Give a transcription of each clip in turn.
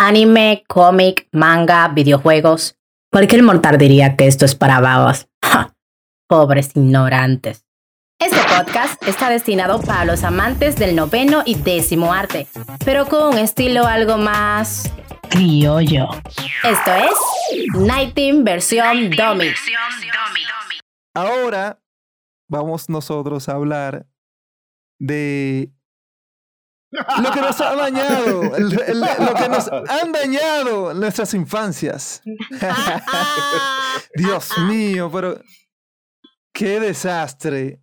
anime, cómic, manga, videojuegos. Cualquier mortal diría que esto es para babas. Pobres ignorantes. Este podcast está destinado para los amantes del noveno y décimo arte, pero con un estilo algo más criollo. Esto es Nighting versión Dummy. Ahora vamos nosotros a hablar de lo que nos ha dañado, lo que nos han dañado nuestras infancias. Dios mío, pero qué desastre.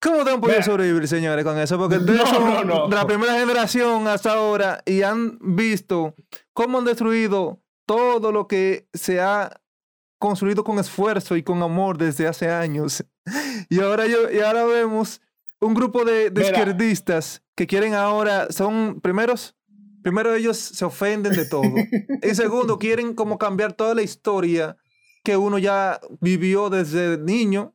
¿Cómo te han podido sobrevivir, señores, con eso? Porque ustedes son de la primera generación hasta ahora y han visto cómo han destruido todo lo que se ha construido con esfuerzo y con amor desde hace años. Y ahora, yo, y ahora vemos un grupo de, izquierdistas que quieren ahora, son primeros, primero ellos se ofenden de todo. y segundo, quieren como cambiar toda la historia que uno ya vivió desde niño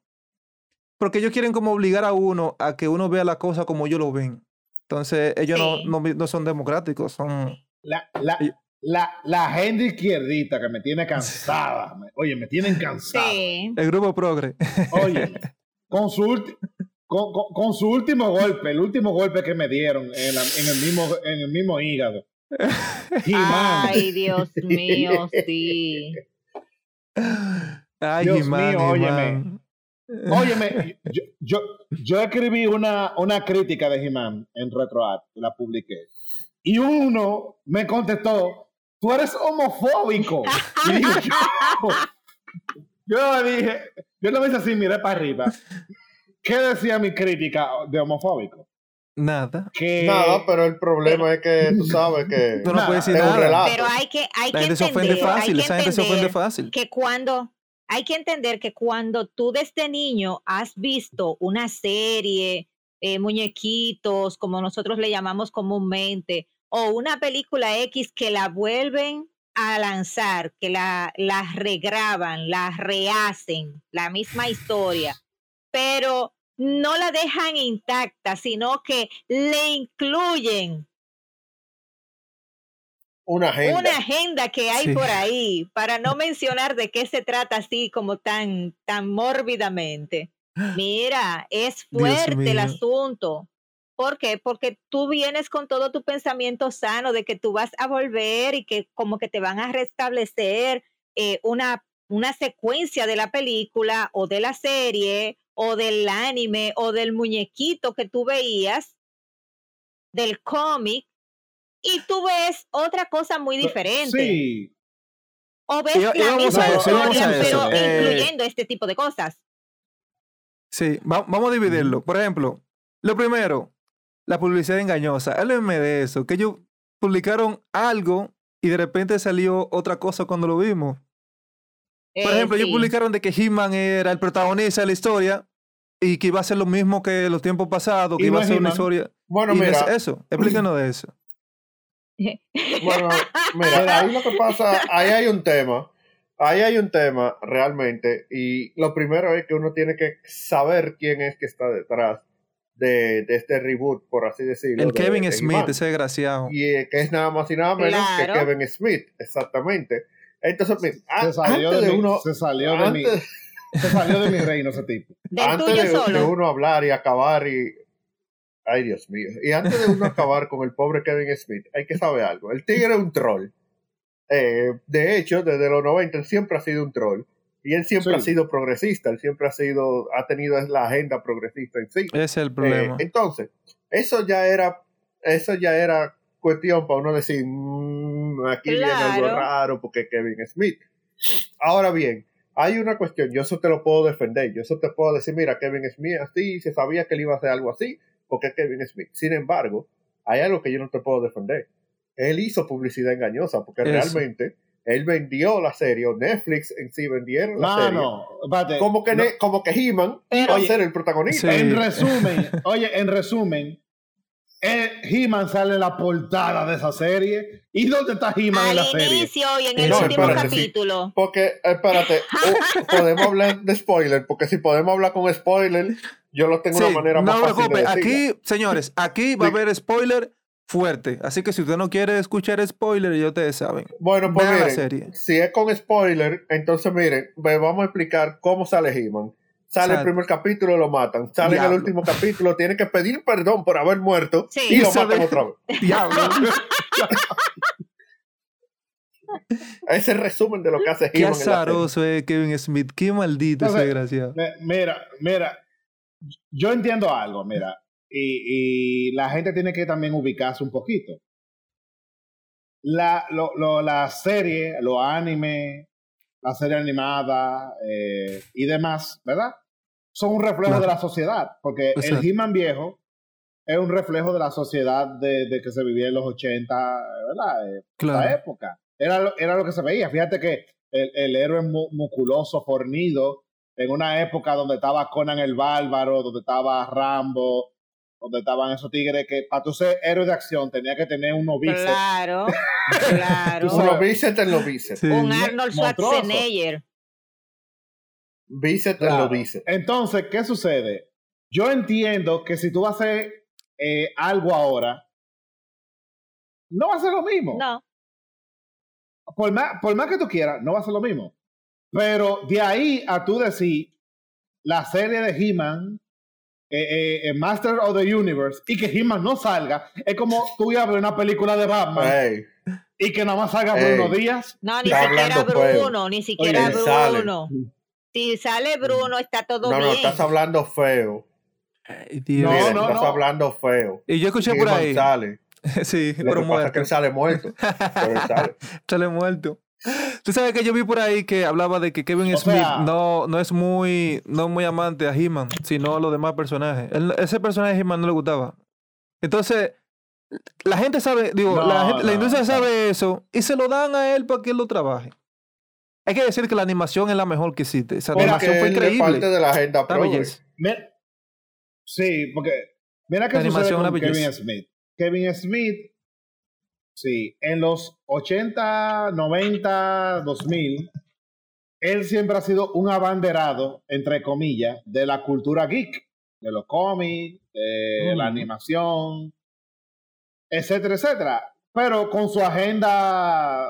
porque ellos quieren como obligar a uno a que uno vea la cosa como ellos lo ven. Entonces, ellos no, no, son democráticos, son... La, la, la, la agenda izquierdita que me tiene cansada. Oye, me tienen cansado. El grupo Progre. Oye, con su, con, con, su último golpe, el último golpe que me dieron en, en el, mismo, en el mismo hígado. Ay, Dios mío, sí. Ay, Dios mío, óyeme. Óyeme, yo, yo, yo, escribí una, una crítica de He-Man en RetroArt, la publiqué. Y uno me contestó, tú eres homofóbico. y yo, yo dije, yo lo hice así, miré para arriba. ¿Qué decía mi crítica de homofóbico? Nada. Nada, pero el problema es que tú sabes que. Tú no puedes decir nada. Pero hay que, hay la gente se ofende fácil, esa gente se ofende fácil. Que cuando hay que entender que cuando tú desde niño has visto una serie, eh, muñequitos, como nosotros le llamamos comúnmente, o una película X que la vuelven a lanzar, que la, la regraban, la rehacen, la misma historia, pero no la dejan intacta, sino que le incluyen una agenda. Una agenda que hay por ahí, para no mencionar de qué se trata así como tan, tan mórbidamente. Mira, es fuerte el asunto. ¿Por qué? Porque tú vienes con todo tu pensamiento sano de que tú vas a volver y que como que te van a restablecer eh, una, una secuencia de la película o de la serie o del anime o del muñequito que tú veías, del cómic, y tú ves otra cosa muy diferente. Sí. O ves la misma historia, pero eh, incluyendo este tipo de cosas. Sí, vamos a dividirlo. Por ejemplo, lo primero, la publicidad engañosa. Háblenme de eso, que ellos publicaron algo y de repente salió otra cosa cuando lo vimos. Por ejemplo, ellos publicaron de que He-Man era el protagonista de la historia y que iba a ser lo mismo que los tiempos pasados, que iba a ser una historia. Bueno, mira. eso, explícanos de eso. Bueno, mira, ahí lo que pasa, ahí hay un tema, ahí hay un tema realmente, y lo primero es que uno tiene que saber quién es que está detrás de, este reboot, por así decirlo. El Kevin Smith, ese desgraciado. Y eh, que es nada más y nada menos que Kevin Smith, exactamente. Entonces, mira, se salió de, uno, se salió de mi, se salió de mi reino ese tipo. antes de uno hablar y acabar y Ay, Dios mío. Y antes de uno acabar con el pobre Kevin Smith, hay que saber algo. El tigre es un troll. Eh, de hecho, desde los 90 él siempre ha sido un troll. Y él siempre ha sido progresista, él siempre ha sido, ha tenido la agenda progresista en sí. Es el problema. Eh, entonces, eso ya era, eso ya era cuestión para uno decir, mm, aquí viene algo raro porque Kevin Smith. Ahora bien, hay una cuestión, yo eso te lo puedo defender, yo eso te puedo decir, mira, Kevin Smith así, se sabía que él iba a hacer algo así, porque Kevin Smith. Sin embargo, hay algo que yo no te puedo defender. Él hizo publicidad engañosa porque realmente él vendió la serie, o Netflix en sí vendieron la serie. No, como que, como que He-Man iba a ser el protagonista. En resumen, oye, en resumen, He-Man sale en la portada de esa serie. ¿Y dónde está He-Man en la serie? Al inicio y en el último capítulo. porque, espérate, podemos hablar de spoiler, porque si podemos hablar con spoiler, yo lo tengo de una manera más no, fácil Aquí, señores, aquí va a haber spoiler fuerte. Así que si usted no quiere escuchar spoiler, ya ustedes saben. Bueno, pues miren, la serie. si es con spoiler, entonces miren, vamos a explicar cómo sale He-Man. Sale el primer capítulo, lo matan. Sale en el último capítulo, tiene que pedir perdón por haber muerto y, lo matan otra vez. Ese resumen de lo que hace Qué azaroso es Kevin Smith. Qué maldito ese desgraciado. Mira, mira. Yo entiendo algo, mira. Y, la gente tiene que también ubicarse un poquito. La, lo, la serie, los anime, la serie animada eh, y demás, ¿verdad? Son un reflejo de la sociedad, porque el He-Man viejo es un reflejo de la sociedad de, que se vivía en los 80, ¿verdad? Eh, la época. Era lo, era lo que se veía. Fíjate que el, el héroe musculoso, fornido, en una época donde estaba Conan el Bárbaro, donde estaba Rambo, donde estaban esos tigres que para tú ser héroe de acción tenía que tener un bíceps. Claro, claro. un bíceps en los bíceps. Un Arnold Schwarzenegger. Bíceps en los bíceps. Entonces, ¿qué sucede? Yo entiendo que si tú vas a hacer eh, algo ahora, no va a ser lo mismo. No. Por más, por más que tú quieras, no va a ser lo mismo. Pero de ahí a tú decir la serie de He-Man eh, eh, eh, Master of the Universe y que He-Man no salga, es como tú ibas a ver una película de Batman y que nada más salga Bruno Díaz. No, ni siquiera Bruno, ni siquiera Bruno. Si sale Bruno, está todo bien. No, no, estás hablando feo. no, no, estás hablando feo. Y yo escuché por ahí. Sale. sí, pero muerto. que él sale muerto. sale. sale muerto. Tú sabes que yo vi por ahí que hablaba de que Kevin Smith no, no es muy, no muy amante a He-Man, sino a los demás personajes. ese personaje de He-Man no le gustaba. Entonces, la gente sabe, digo, la, la, industria sabe eso y se lo dan a él para que él lo trabaje. Hay que decir que la animación es la mejor que existe. Esa animación fue increíble. parte de la agenda Sí, porque mira que animación con Kevin Smith. Kevin Smith Sí, en los 80, 90, 2000, él siempre ha sido un abanderado, entre comillas, de la cultura geek, de los cómics, de la animación, etcétera, etcétera. Pero con su agenda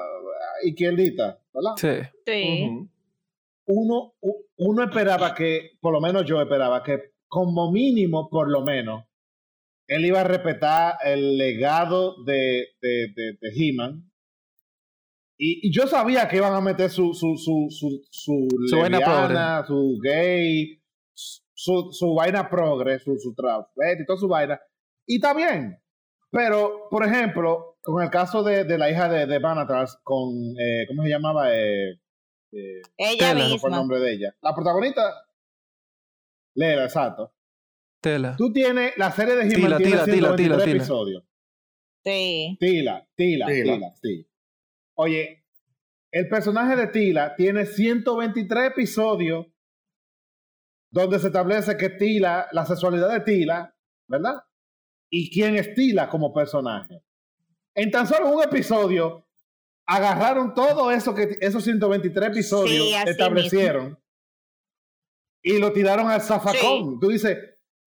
izquierdita, ¿verdad? Sí. Sí. uno, uno esperaba que, por lo menos yo esperaba que como mínimo, por lo menos, él iba a respetar el legado de, de, de, He-Man. Y, yo sabía que iban a meter su, su, su, su, su, su lesbiana, su gay, su, su vaina progre, su, su y toda su vaina. Y está bien. Pero, por ejemplo, con el caso de, de la hija de, de Banatras, con, eh, ¿cómo se llamaba? Eh, eh, ella misma. No fue el nombre de ella. La protagonista, Lela, exacto. Tela. Tú tienes la serie de He-Man tila, 123 tila, episodios. Sí. Tila, Tila, Tila, sí. Oye, el personaje de Tila tiene 123 episodios donde se establece que Tila, la sexualidad de Tila, ¿verdad? Y quién es Tila como personaje. En tan solo un episodio agarraron todo eso que esos 123 episodios establecieron y lo tiraron al zafacón. Tú dices,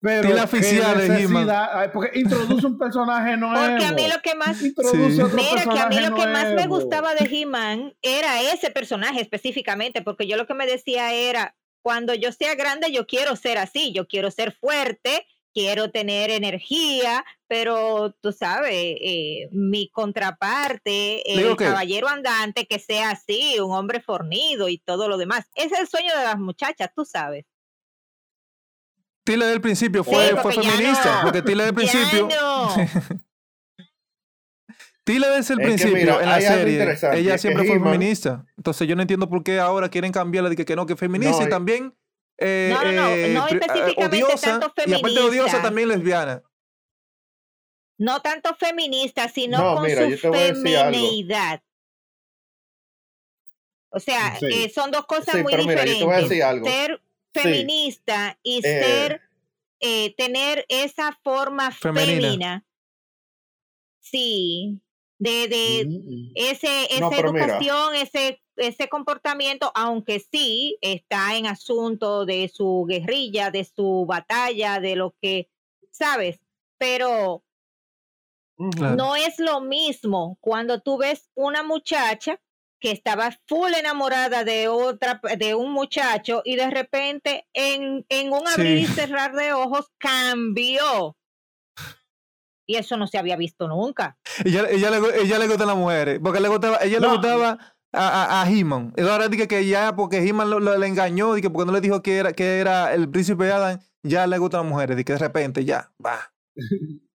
pero la oficial de Porque introduce un personaje nuevo. Porque a mí lo que más. Mira, que a mí lo que más me gustaba de He-Man era ese personaje específicamente. Porque yo lo que me decía era: cuando yo sea grande, yo quiero ser así. Yo quiero ser fuerte, quiero tener energía. Pero tú sabes, eh, mi contraparte, el caballero andante, que sea así, un hombre fornido y todo lo demás. Ese es el sueño de las muchachas, tú sabes. Tila del principio fue, fue feminista, porque Tila del principio. Tila desde el principio en la serie, ella siempre fue feminista. Entonces yo no entiendo por qué ahora quieren cambiarla de que, que no, que feminista y también eh, no, no, no, eh, no específicamente odiosa, tanto feminista. Y aparte de odiosa, también lesbiana. No tanto feminista, sino con su feminidad. O sea, eh, son dos cosas muy diferentes. Ser feminista y eh, ser, eh, tener esa forma femenina. Sí, de, de mm, mm. ese, esa educación, ese, ese comportamiento, aunque sí está en asunto de su guerrilla, de su batalla, de lo que, ¿sabes? Pero No es lo mismo cuando tú ves una muchacha que estaba full enamorada de otra, de un muchacho y de repente en, en un abrir y cerrar de ojos cambió. Y eso no se había visto nunca. Ella, ella, le, ella le gusta a las mujeres, porque le gustaba, ella le gustaba a, a, He-Man. Y ahora dije que ya, porque He-Man lo, le engañó, y que porque no le dijo que era, que era el príncipe Adam, ya le gustan las mujeres, y que de repente ya, va.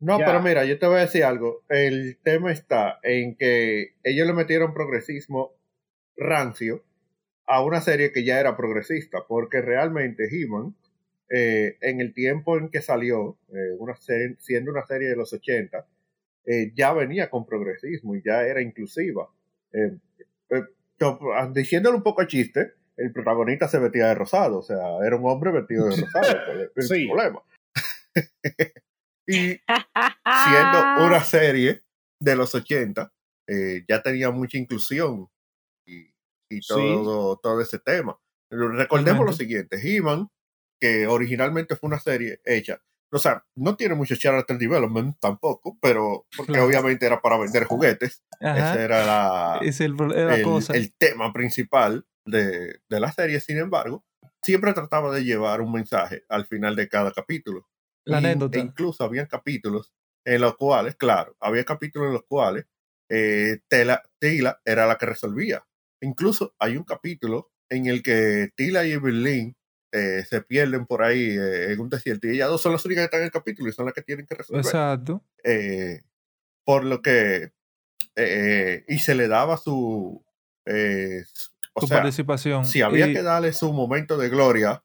No, pero mira, yo te voy a decir algo. El tema está en que ellos le metieron progresismo rancio a una serie que ya era progresista, porque realmente He-Man, eh, en el tiempo en que salió, eh, una siendo una serie de los 80, eh, ya venía con progresismo y ya era inclusiva. diciéndole un poco a chiste, el protagonista se vestía de rosado, o sea, era un hombre vestido de rosado, sí. problema. y siendo una serie de los 80, eh, ya tenía mucha inclusión y, todo, todo ese tema. Recordemos lo siguiente, He-Man, que originalmente fue una serie hecha, o sea, no tiene mucho character development tampoco, pero porque obviamente era para vender juguetes. Ese era, la, el, tema principal de, de la serie. Sin embargo, siempre trataba de llevar un mensaje al final de cada capítulo. La anécdota. E incluso había capítulos en los cuales, claro, había capítulos en los cuales eh, Tela, Tila era la que resolvía. Incluso hay un capítulo en el que Tila y Evelyn eh, se pierden por ahí eh, en un desierto y ellas dos son las únicas que están en el capítulo y son las que tienen que resolver. Exacto. Eh, por lo que. y se le daba su. su participación. Si había que darle su momento de gloria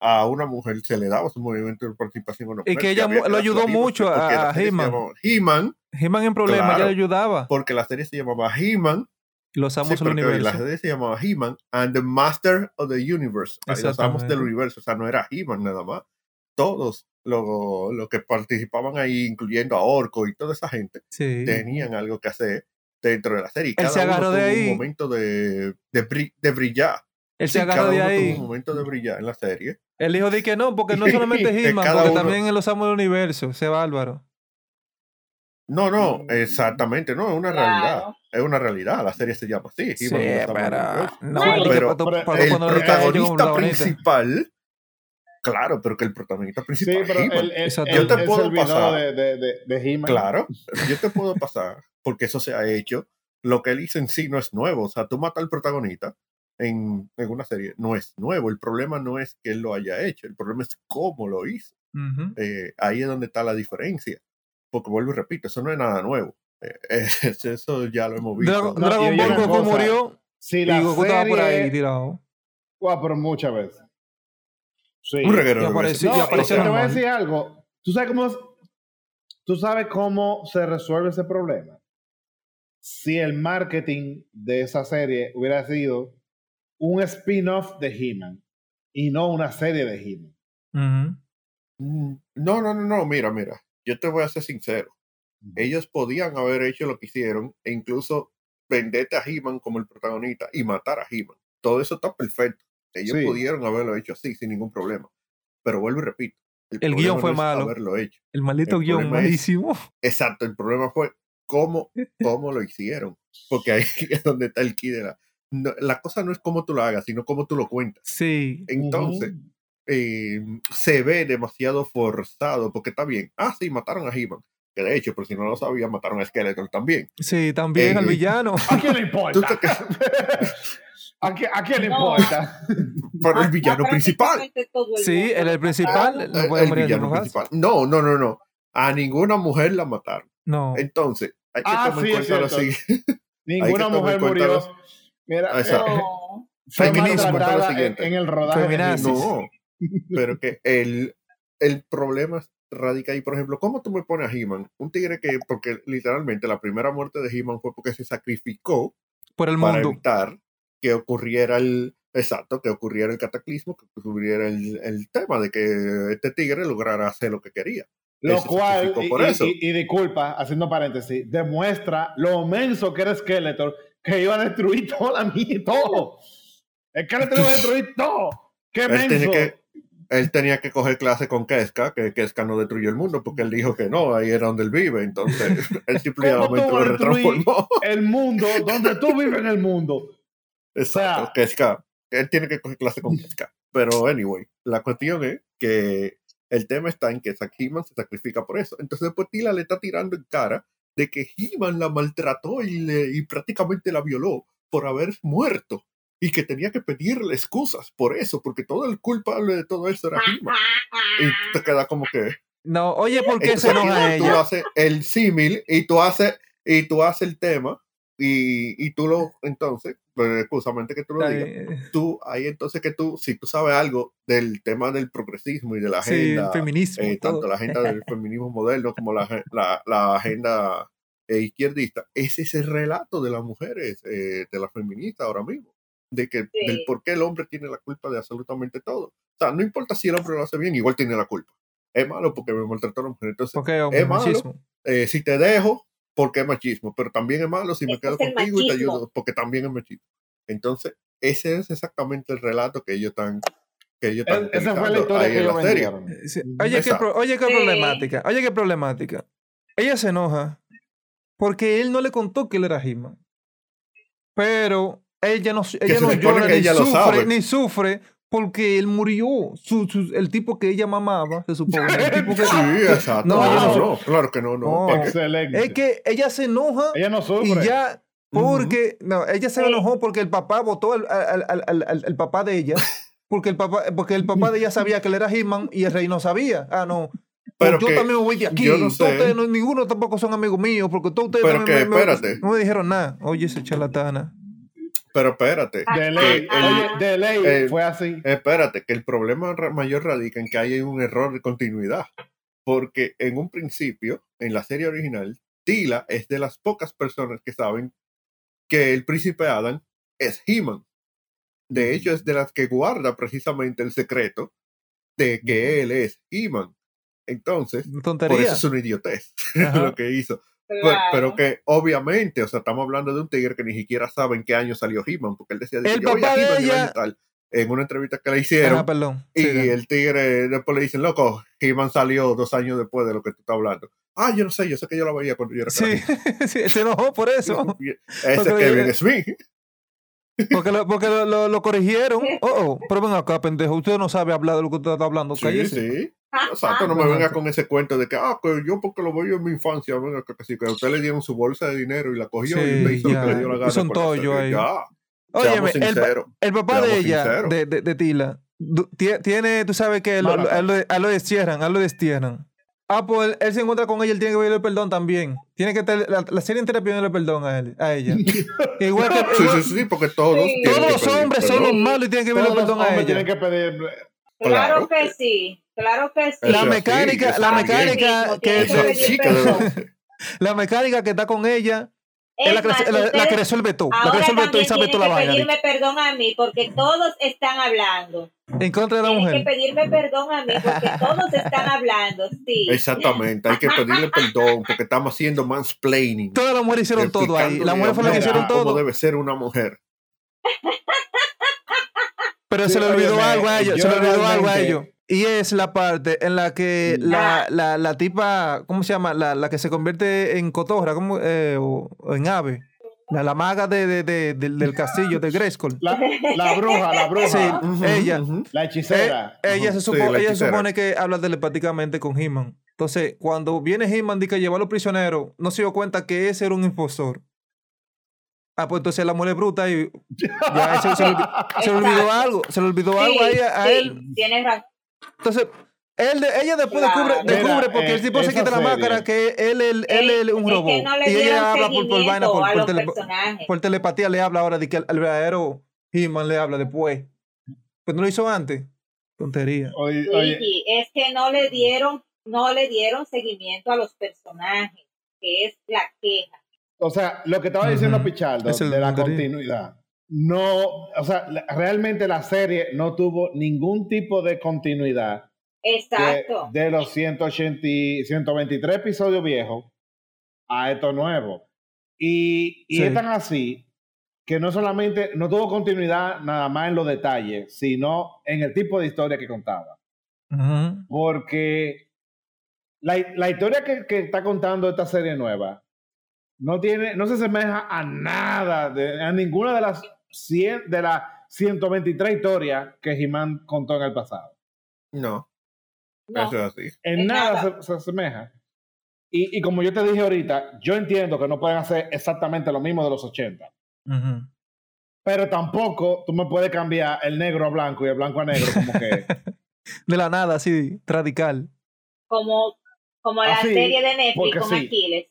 a una mujer se le daba su movimiento de participación. y que ella lo ayudó mucho a, He-Man. He-Man. He-Man en problemas, ella le ayudaba. Porque la serie se llamaba He-Man. Los amos del universo. La serie se llamaba He-Man and the Master of the Universe. Los amos del universo. O sea, no era He-Man nada más. Todos los lo que participaban ahí, incluyendo a Orco y toda esa gente, tenían algo que hacer dentro de la serie. Él se agarró de ahí. un momento de, de, de brillar. Él se agarró de ahí. un momento de brillar en la serie. El hijo de que no, porque no solamente He-Man, porque también en los amos del universo, ese bárbaro. No, no, mm. exactamente, no, es una realidad. Es una realidad, la serie se llama así. Sí, pero, no, pero, el protagonista principal, claro, pero que el protagonista principal sí, pero el, yo te puedo pasar. De, de, de, claro, yo te puedo pasar, porque eso se ha hecho. Lo que él hizo en sí no es nuevo. O sea, tú matas al protagonista en, en, una serie, no es nuevo. El problema no es que él lo haya hecho, el problema es cómo lo hizo. eh, ahí es donde está la diferencia porque vuelvo y repito, eso no es nada nuevo. Eh, eso ya lo hemos visto. Dragon, Ball Goku murió. Sí, la Goku serie... estaba por ahí tirado. Wow, pero muchas veces. Sí. Un reguero. Y apareció, no, y apareció te voy a decir algo. ¿Tú sabes cómo, tú sabes cómo se resuelve ese problema? Si el marketing de esa serie hubiera sido un spin-off de He-Man y no una serie de He-Man. Mm, no, no, no, no, mira, mira yo te voy a ser sincero. Ellos podían haber hecho lo que hicieron e incluso venderte a He-Man como el protagonista y matar a He-Man. Todo eso está perfecto. Ellos pudieron haberlo hecho así, sin ningún problema. Pero vuelvo y repito. El, guion fue malo. Haberlo hecho. El maldito guion malísimo. exacto, el problema fue cómo, cómo lo hicieron. Porque ahí es donde está el key de la... la cosa no es cómo tú lo hagas, sino cómo tú lo cuentas. Sí. Entonces, eh, se ve demasiado forzado, porque está bien. Ah, sí, mataron a he Que de hecho, por si no lo sabía, mataron a Skeletor también. Sí, también al eh, villano. ¿A quién le importa? ¿A, quién, le importa? Pero el villano principal. Sí, el, el principal. no, el villano principal. No, no, no, no. A ninguna mujer la mataron. No. Entonces, hay que ah, tomar en cuenta lo siguiente. Ninguna mujer murió. Mira, no. Feminismo. En, el rodaje. No. Pero que el, el problema radica ahí, por ejemplo, ¿cómo tú me pones a He-Man? Un tigre que, porque literalmente la primera muerte de He-Man fue porque se sacrificó por el para mundo. evitar que ocurriera el, exacto, que ocurriera el cataclismo, que ocurriera el, el tema de que este tigre lograra hacer lo que quería. Lo cual, y, disculpa, haciendo paréntesis, demuestra lo menso que era Skeletor, que iba a destruir toda la mía, todo. Skeletor iba a destruir todo. ¡Qué menso! que, él tenía que coger clase con Keska, que Keska no destruyó el mundo, porque él dijo que no, ahí era donde él vive, entonces él simplemente lo retransformó. El mundo, donde tú vives en el mundo. Exacto, Keska. Él tiene que coger clase con Keska. Pero, anyway, la cuestión es que el tema está en que He-Man se sacrifica por eso. Entonces, después Tila le está tirando en cara de que He-Man la maltrató y, le, y prácticamente la violó por haber muerto y que tenía que pedirle excusas por eso, porque todo el culpable de todo esto era He-Man. Y te queda como que. No, oye, ¿por qué se enoja ella? Tú haces el símil y tú haces y tú haces el tema y, y tú lo entonces justamente que tú lo digas, tú, ahí entonces que tú, si tú sabes algo del tema del progresismo y de la agenda, feminismo, eh, tanto la agenda del feminismo moderno como la, la, la agenda eh, izquierdista, ese es el relato de las mujeres, eh, de las feministas ahora mismo, de que del por qué el hombre tiene la culpa de absolutamente todo. O sea, no importa si el hombre lo hace bien, igual tiene la culpa. Es malo porque me maltrató a la mujer. Entonces, es malo. si te dejo, porque es machismo, pero también es malo si me quedo contigo y te ayudo, porque también es machismo. Entonces, ese es exactamente el relato que ellos están que ellos están Esa fue la historia que la serie. Oye, qué, oye, qué problemática. Oye, qué problemática. Ella se enoja porque él no le contó que él era Hitman. Pero ella no, ella no llora ni sufre, ni sufre porque él murió. Su, el tipo que ella mamaba, se supone. El tipo que, sí, exacto. No, no, no, claro que no, no. Excelente. Es que ella se enoja. Ella no sufre. Y ya, porque, no, ella se enojó porque el papá votó al, al, al, al, papá de ella. Porque el papá, porque el papá de ella sabía que él era Hitman y el rey no sabía. Ah, no. Pero yo también me voy de aquí. Yo no sé. ninguno tampoco son amigos míos, porque todos ustedes pero que, espérate. no me dijeron nada. Oye, ese charlatana. Pero espérate. De ley, de ley eh, fue así. Espérate, que el problema mayor radica en que hay un error de continuidad. Porque en un principio, en la serie original, Tila es de las pocas personas que saben que el príncipe Adam es He-Man. De hecho, es de las que guarda precisamente el secreto de que él es He-Man. Entonces, por eso es una idiotez lo que hizo. Pero, que obviamente, o sea, estamos hablando de un tigre que ni siquiera sabe en qué año salió He-Man, porque él decía, el papá de ella... tal, en una entrevista que le hicieron. perdón. Y el tigre después le dicen, loco, He-Man salió dos años después de lo que tú estás hablando. Ah, yo no sé, yo sé que yo lo veía cuando yo era Sí, sí se enojó por eso. Ese es Kevin Smith. Porque lo, porque lo, lo, corrigieron. Oh, oh, pero ven acá, pendejo. Usted no sabe hablar de lo que usted está hablando. Sí, sí. Exacto, no me venga con ese cuento de que, ah, que yo porque lo veo en mi infancia, venga, que, que, que a usted le dieron su bolsa de dinero y la cogió y le hizo lo que le dio la gana. Son todos yo ahí. Ya, Oye, el, el, papá de ella, de, de, de, Tila, tiene, tú sabes que lo, a lo, a lo destierran, a lo destierran. Ah, pues él, se encuentra con ella, él tiene que pedirle perdón también. Tiene que tener, la, serie entera pidiéndole perdón a, él, a ella. igual que, sí, sí, sí, porque todos. Todos los hombres son los malos y tienen que pedirle perdón a ella. Tienen que pedir. Claro, que sí, claro que sí. La mecánica, la mecánica que, que la mecánica que está con ella es la, que, la, que resuelve todo. La que resuelve todo y sabe toda la vaina. pedirme perdón a mí porque todos están hablando. En contra de la mujer. Hay que pedirme perdón a mí porque todos están hablando, sí. Exactamente, hay que pedirle perdón porque estamos haciendo mansplaining. Todas las mujeres hicieron todo ahí. La mujer fue la que hicieron todo. Como debe ser una mujer. Pero se le olvidó algo a ellos, se le olvidó algo a ellos. Y es la parte en la que la, la, la tipa, ¿cómo se llama? La, la que se convierte en cotorra, ¿cómo? Eh, o, en ave. La, la maga de, de, de, del castillo de Grayskull. La, la, bruja, la bruja. Sí, ella. La hechicera. Eh, ella, se, supone, ella supone que habla telepáticamente con He-Man. Entonce, cuando viene He-Man y que lleva a los prisioneros, no se dio cuenta que ese era un impostor. Ah, pues entonces la muere bruta y ya se, se, le olvidó algo. Se le olvidó algo a, ella, a él. Tienes razón. Entonces, él, ella después descubre, descubre porque el tipo se quita la máscara que él, él, él, es un robot. y ella habla por, por vaina, por, por, telepatía le habla ahora de que el, verdadero He-Man le habla después. Pues no lo hizo antes. Tontería. Oye, oye. es que no le dieron, no le dieron seguimiento a los personajes, que es la queja. O sea, lo que estaba diciendo Pichardo de la continuidad no, o sea, realmente la serie no tuvo ningún tipo de continuidad. Exacto. De, los 180, 123 episodios viejos a estos nuevos. Y, y es tan así que no solamente no tuvo continuidad nada más en los detalles, sino en el tipo de historia que contaba. Porque la, la historia que, que, está contando esta serie nueva no tiene, no se asemeja a nada, de, a ninguna de las 100, de las 123 historias que He-Man contó en el pasado. No. Eso es así. En, nada, Se, asemeja. Y, y, como yo te dije ahorita, yo entiendo que no pueden hacer exactamente lo mismo de los 80. Pero tampoco tú me puedes cambiar el negro a blanco y el blanco a negro como que... de la nada, así, radical. Como, como la serie de Netflix con Aquiles.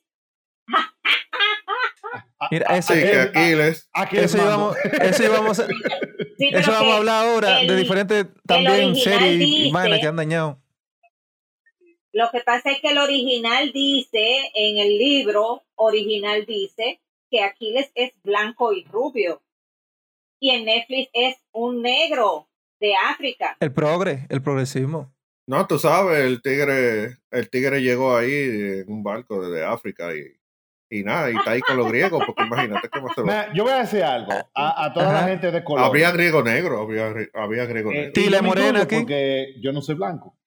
Mira, ese, sí, que Aquiles. Aquiles eso, íbamos, eso íbamos a, sí, eso vamos a hablar ahora el, de diferentes también series y que han dañado. Lo que pasa es que el original dice, en el libro original dice que Aquiles es blanco y rubio. Y en Netflix es un negro de África. El progre, el progresismo. No, tú sabes, el tigre, el tigre llegó ahí en un barco desde África y, y nada, y está ahí con los griegos, porque imagínate cómo se va. Yo voy a decir algo a, toda la gente de color. Habría griego negro, había, había griego eh, negro. Tile Morena aquí. Porque yo no soy blanco.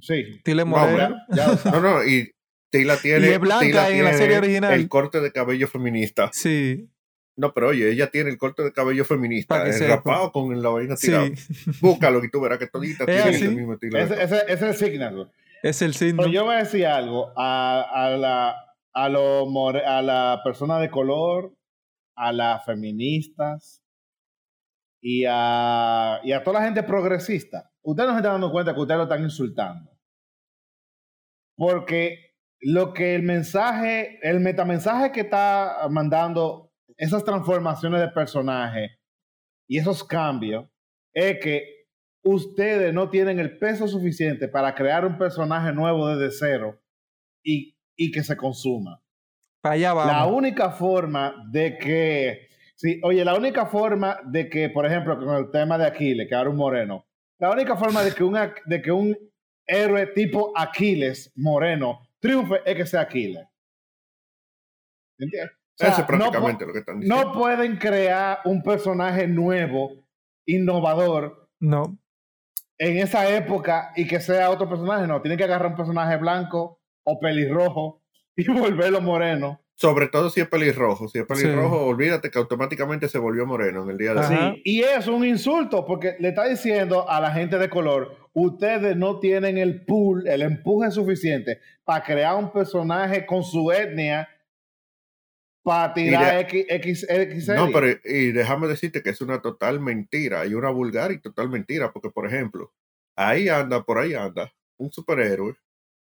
Sí. Tile Morena. No, no, y Tila tiene, y es blanca en la serie original. el corte de cabello feminista. Sí. No, pero oye, ella tiene el corte de cabello feminista, enrapado con la vaina tirada. Sí. Búscalo y tú verás que todita tiene el mismo estilo. Ese, ese, ese, es el signo. Es el signo. yo voy a decir algo a, a la a, lo a la persona de color, a las feministas y a, y a toda la gente progresista. Ustedes no se están dando cuenta que ustedes lo están insultando. Porque lo que el mensaje, el metamensaje que está mandando esas transformaciones de personaje y esos cambios es que ustedes no tienen el peso suficiente para crear un personaje nuevo desde cero y, y que se consuma. allá vamos. La única forma de que, sí, oye, la única forma de que, por ejemplo, con el tema de Aquiles, que ahora un moreno, la única forma de que un, de que un héroe tipo Aquiles moreno triunfe es que sea Aquiles. ¿Entiendes? Eso es prácticamente lo que están diciendo. No pueden crear un personaje nuevo, innovador. No. En esa época y que sea otro personaje, no. Tienen que agarrar un personaje blanco o pelirrojo y volverlo moreno. Sobre todo si es pelirrojo. Si es pelirrojo, olvídate que automáticamente se volvió moreno en el día de hoy. Sí, y es un insulto porque le está diciendo a la gente de color, ustedes no tienen el pool, el empuje suficiente para crear un personaje con su etnia para tirar X, X, X No, pero y déjame decirte que es una total mentira y una vulgar y total mentira, porque por ejemplo, ahí anda, por ahí anda un superhéroe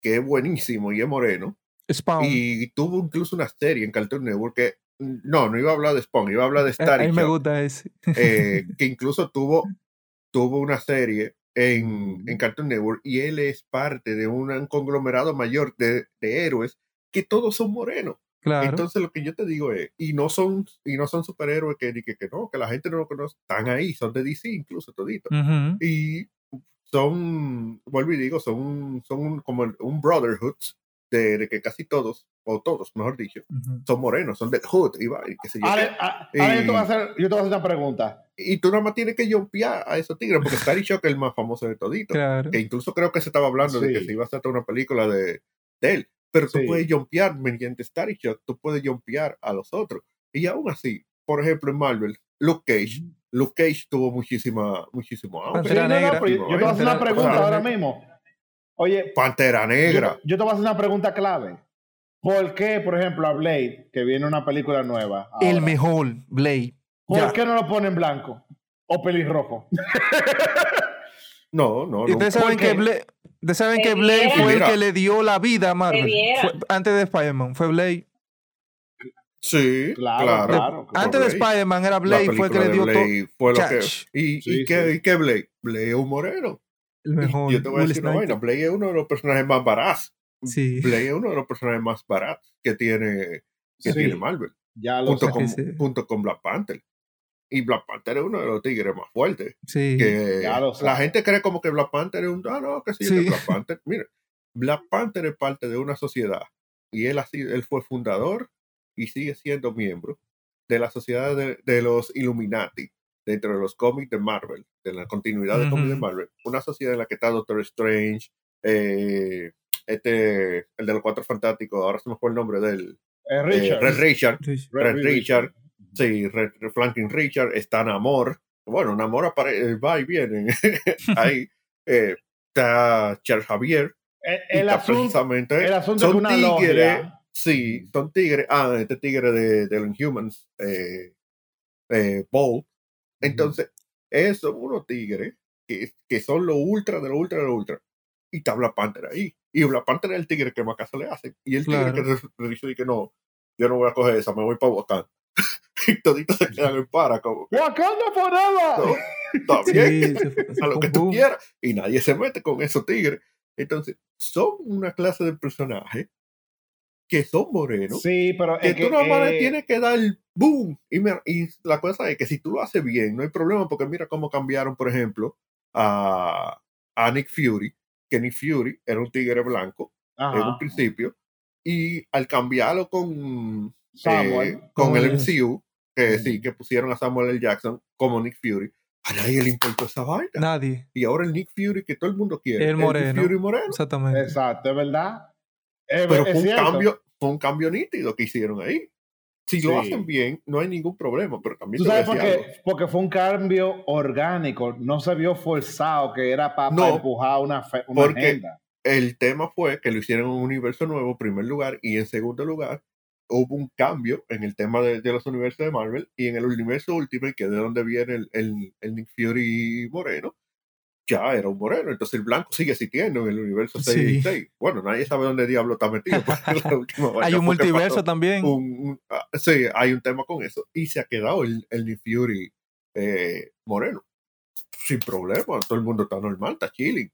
que es buenísimo y es moreno. Spawn. Y tuvo incluso una serie en Cartoon Network que no, no iba a hablar de Spawn, iba a hablar de Star. A mí me gusta ese. Eh, que incluso tuvo, tuvo una serie en, en, Cartoon Network y él es parte de un conglomerado mayor de, de héroes que todos son morenos. Entonces lo que yo te digo es, y no son, y no son superhéroes que, que, que no, que la gente no lo conoce, están ahí, son de DC incluso toditos. Y son, vuelvo y digo, son, son como un brotherhood de, de, que casi todos, o todos, mejor dicho, son morenos, son de hood, y, y qué sé yo. Ahora, ah, yo, te voy a hacer, yo te voy a hacer una pregunta. Y tú nada más tienes que jumpear a esos tigres, porque Starry Shock es el más famoso de todito. Que incluso creo que se estaba hablando de que se iba a hacer una película de, de él. Pero tú puedes jumpear mediante Starry Shock, tú puedes jumpear a los otros. Y aún así, por ejemplo, en Marvel, Luke Cage, Luke Cage tuvo muchísima, muchísimo Pantera Negra. yo, te voy a hacer una pregunta ahora mismo. Oye, Pantera Negra. Yo, te voy a hacer una pregunta clave. ¿Por qué, por ejemplo, a Blade, que viene una película nueva? el mejor Blade. ¿Por qué no lo ponen blanco o pelirrojo? no, no. ¿Y ustedes saben que Blade, Ustedes saben que Blade fue el que le dio la vida a Marvel. antes de Spider-Man, fue Blade. Sí, claro. claro, antes de Spider-Man era Blade, fue el que le dio todo. ¿Y, y, qué, ¿Y qué Blade? Blade es un moreno. El mejor. Yo te voy a decir una vaina. Blade es uno de los personajes más baratos. Sí. Blade es uno de los personajes más baratos que tiene, que tiene Marvel. Ya lo junto, con, junto con Black Panther. Y Black Panther es uno de los tigres más fuertes. Sí. Que la gente cree como que Black Panther es un. Ah, no, que sí, sí. Black Panther. Mira, Black Panther es parte de una sociedad. Y él, así, él fue fundador y sigue siendo miembro de la sociedad de, de los Illuminati. dentro de los cómics de Marvel, de la continuidad de cómics de Marvel, una sociedad en la que está Doctor Strange, eh, este, el de los cuatro fantásticos, ahora se me fue el nombre del eh, Richard. Red Richard, Red, Richard, sí, Red, Flanking Richard, está Namor, bueno, Namor va y viene, ahí está Charles Javier, el, asunto, precisamente, el asunto son tigres, sí, son tigres, ah, este tigre de, de los Inhumans, eh, eh, Bolt, entonces, esos son unos tigres que, que son lo ultra de lo ultra de lo ultra. Y está Black Panther ahí. Y Black Panther es el tigre que más caso le hace. Y el tigre que dice que no, yo no voy a coger esa, me voy para Wakanda. y toditos se quedan en para. Como ¡Wakanda forever! está bien, a lo que tú quieras. Y nadie se mete con esos tigres. Entonces, son una clase de personajes que son morenos. Sí, pero que, tú nomás eh... tienes que dar boom. Y, y, la cosa es que si tú lo haces bien, no hay problema, porque mira cómo cambiaron, por ejemplo, a, a Nick Fury, que Nick Fury era un tigre blanco en un principio, y al cambiarlo con, eh, con el MCU, que sí, que pusieron a Samuel L. Jackson como Nick Fury, a nadie le importó esa vaina. Nadie. Y ahora el Nick Fury que todo el mundo quiere. El moreno. El Nick Fury moreno. Exactamente. Exacto, es verdad. Pero fue un, cambio, fue un cambio nítido que hicieron ahí. Si lo hacen bien, no hay ningún problema, pero también... ¿Tú sabes por qué? Porque fue un cambio orgánico, no se vio forzado que era para empujar una, una porque agenda. El tema fue que lo hicieron en un universo nuevo, en primer lugar, y en segundo lugar, hubo un cambio en el tema de, de los universos de Marvel y en el universo Ultimate, que es de donde viene el, el, el Nick Fury moreno, ya era un moreno. Entonces el blanco sigue existiendo en el universo 616. Sí. Bueno, nadie sabe dónde diablo está metido. hay un multiverso también. Un, un, uh, sí, hay un tema con eso. Y se ha quedado el, el Fury eh, moreno. Sin problema. Todo el mundo está normal, está chilling.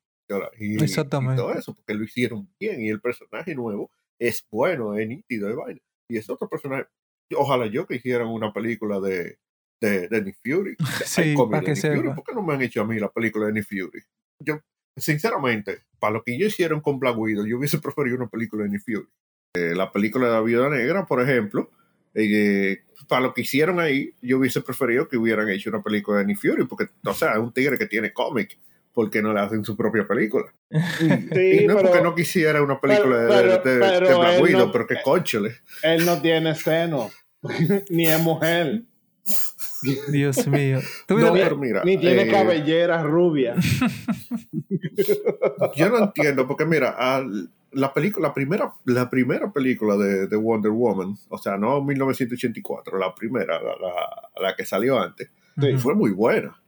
Y, Exactamente. Y todo eso, porque lo hicieron bien. Y el personaje nuevo es bueno, es nítido, es vaina. Y es otro personaje. Ojalá yo que hicieran una película de, de, de Nick Fury. Sí, para que Nick Fury. ¿Por qué no me han hecho a mí la película de Nick Fury? Yo, sinceramente, para lo que ellos hicieron con Black Widow, yo hubiese preferido una película de Nick Fury. Eh, la película de la Viuda Negra, por ejemplo, eh, para lo que hicieron ahí, yo hubiese preferido que hubieran hecho una película de Nick Fury, porque, o sea, es un tigre que tiene cómic. ¿Por qué no le hacen su propia película? Sí, y no es porque no quisiera una película pero, de, de, pero de Black Widow, no, pero que conchole. Él no tiene seno, ni es mujer. Dios mío. No, ni, pero mira, ni tiene eh, cabellera rubia. Yo no entiendo, porque mira, al, la película, la primera, la primera película de, de, Wonder Woman, o sea, no 1984, la primera, la, la, la que salió antes, sí. fue muy buena.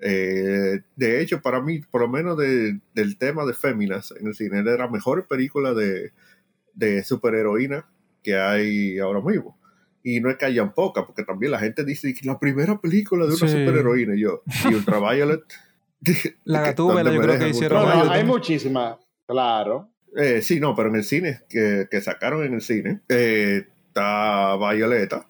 Eh, de hecho, para mí, por lo menos de, del tema de féminas en el cine, era la mejor película de, de superheroína que hay ahora mismo. Y no es que hayan pocas, porque también la gente dice que la primera película de una sí. superheroína, y yo, y Ultraviolet. la Gatúbela, yo creo que hicieron. No, no, hay muchísimas, claro. Eh, sí, no, pero en el cine, que, que sacaron en el cine, eh, está Violeta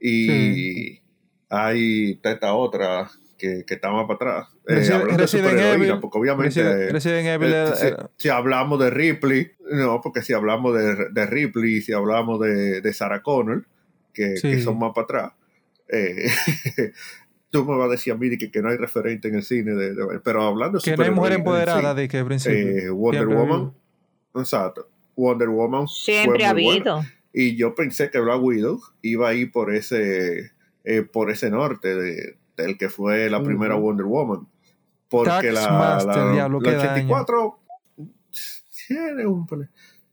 y sí. hay esta otra que, que, está más para atrás. Eh, Resident, Resident Evil, porque obviamente Resident, Resident Evil eh, si, si, hablamos de Ripley, no, porque si hablamos de, de Ripley, si hablamos de, de Sarah Connor, que, sí. que, son más para atrás, eh, tú me vas a decir a mí que, que, no hay referente en el cine, de, de pero hablando de Que no hay mujer empoderada, de que al principio. Eh, Wonder Siempre Woman, exacto. Wonder Woman. Siempre ha habido. Buena. Y yo pensé que Black Widow iba a ir por ese, eh, por ese norte de, del que fue la primera uh -huh. Wonder Woman. Porque Tax la, Master, la, diablo, la 84 tiene un,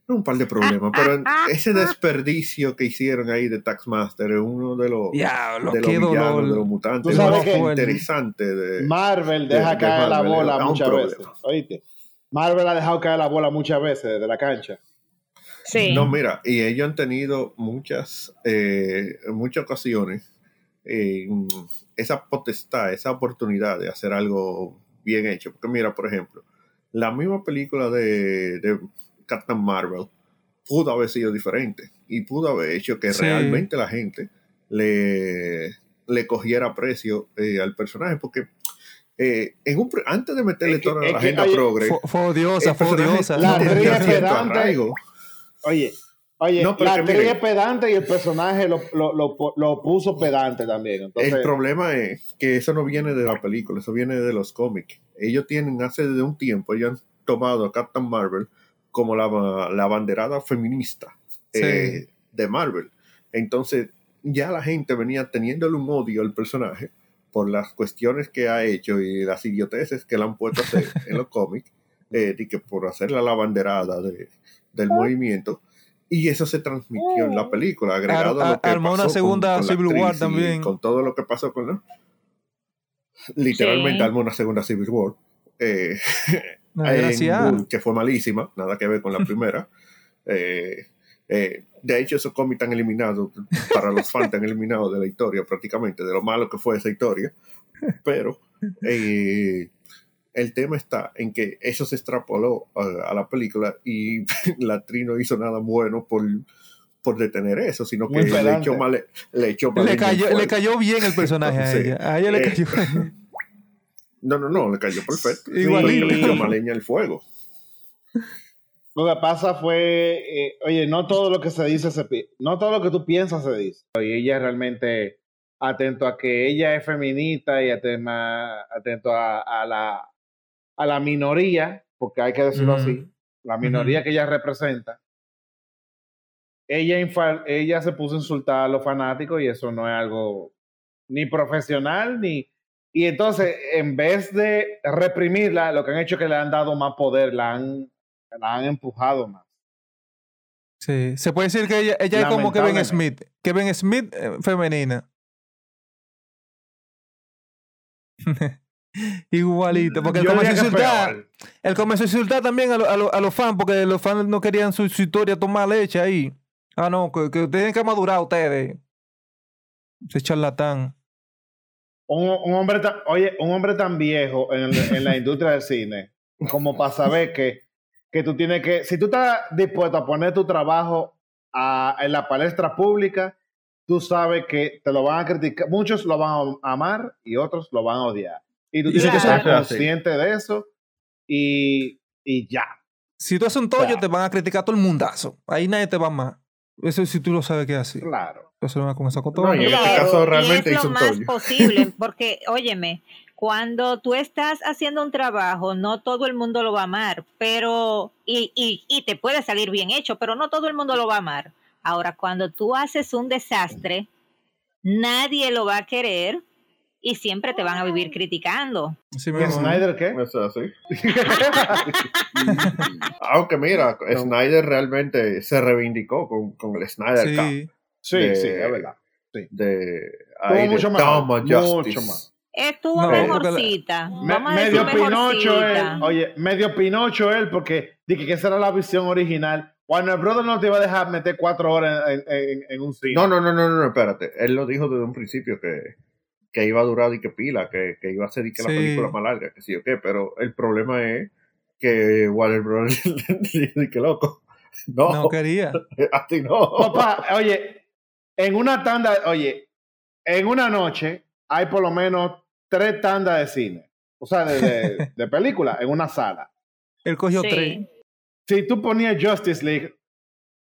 un, par de problemas, pero ese desperdicio que hicieron ahí de Taxmaster es uno de los, diablo, de los villanos, dolor. de los mutantes, ¿Tú sabes es que interesante. De, Marvel deja de, caer de la bola muchas veces. ¿Oíste? Marvel ha dejado caer la bola muchas veces de la cancha. Sí. No, mira, y ellos han tenido muchas, eh, muchas ocasiones eh, esa potestad, esa oportunidad de hacer algo bien hecho. Porque mira, por ejemplo, la misma película de, de Captain Marvel pudo haber sido diferente y pudo haber hecho que sí. realmente la gente le, le cogiera precio eh, al personaje. Porque eh, en un, antes de meterle es toda que, la agenda que, progre, fue, odiosa, fue odiosa. La arraigo. Oye, Oye, no, la es pedante y el personaje lo, lo, lo, puso pedante también. El problema es que eso no viene de la película, eso viene de los cómics. Ellos tienen hace de un tiempo, ellos han tomado a Captain Marvel como la, la banderada feminista eh, de Marvel. Entonces, ya la gente venía teniéndole un odio al personaje por las cuestiones que ha hecho y las idioteces que le han puesto a hacer en los cómics, eh, y que por hacerle la banderada de, del movimiento. Y eso se transmitió en la oh. película, agregado a, lo que Armó una segunda Civil War también. Con todo lo que pasó con él. Literalmente armó una segunda Civil War. Eh, que fue malísima, nada que ver con la primera. Eh, eh, de hecho, esos cómics están eliminados, para los fans están eliminados de la historia prácticamente, de lo malo que fue esa historia. Pero eh, el tema está en que eso se extrapoló a, la película y la actriz no hizo nada bueno por, por detener eso, sino que le echó mal. Le, echó le, cayó, le cayó bien el personaje a ella. A ella le cayó. No, no, no, le cayó perfecto. Igual le echó más leña al fuego. Lo que pasa fue, eh, oye, no todo lo que se dice se no todo lo que tú piensas se dice. Y ella realmente atento a que ella es feminista y atento, atento a, la, a la minoría, porque hay que decirlo así, la minoría que ella representa. Ella, ella se puso a insultar a los fanáticos y eso no es algo ni profesional ni... Y entonces, en vez de reprimirla, lo que han hecho es que le han dado más poder, la han la han empujado más. Sí, se puede decir que ella, ella es como Kevin Smith. Kevin Smith eh, femenina. Igualito, porque él comenzó a insultar. Él comenzó a insultar también a, a, los fans, porque los fans no querían su, historia tomar leche ahí. Ah, no, que, que tienen que madurar ustedes. Ese charlatán. Un, un, hombre tan, oye, un hombre tan viejo en, en la industria del cine, como para saber que que tú tienes que, si tú estás dispuesto a poner tu trabajo en la palestra pública, tú sabes que te lo van a criticar, muchos lo van a amar y otros lo van a odiar. Y tú tienes que ser consciente de eso y, y, ya. Si tú haces un tollo, te van a criticar todo el mundazo. Ahí nadie te va a amar. Eso si tú lo sabes que es así. Claro. Eso con esa no, y en este caso realmente es lo más posible, porque, óyeme, cuando tú estás haciendo un trabajo, no todo el mundo lo va a amar, pero, y, y, y, te puede salir bien hecho, pero no todo el mundo lo va a amar. Ahora, cuando tú haces un desastre, nadie lo va a querer y siempre te van a vivir criticando. Sí, ¿Snyder qué? Eso así. Aunque mira, Snyder realmente se reivindicó con, con el Snyder sí. Cup. Sí, sí, es verdad. Sí. De, mucho, más, mucho más. Estuvo mejorcita. medio Pinocho él. Oye, medio Pinocho él, porque dije que esa era la visión original. Bueno, el brother no te iba a dejar meter cuatro horas en, un cine. No, no, no, no, no, espérate. Él lo dijo desde un principio que, que iba a durar y que pila, que, que iba a ser y que la película más larga, que sí o qué, pero el problema es que Warner Bros. dice que loco. No, no quería. A ti no. Papá, oye, en una tanda, oye, en una noche hay por lo menos tres tandas de cine, o sea, de, de, película, en una sala. Él cogió tres. Si tú ponías Justice League,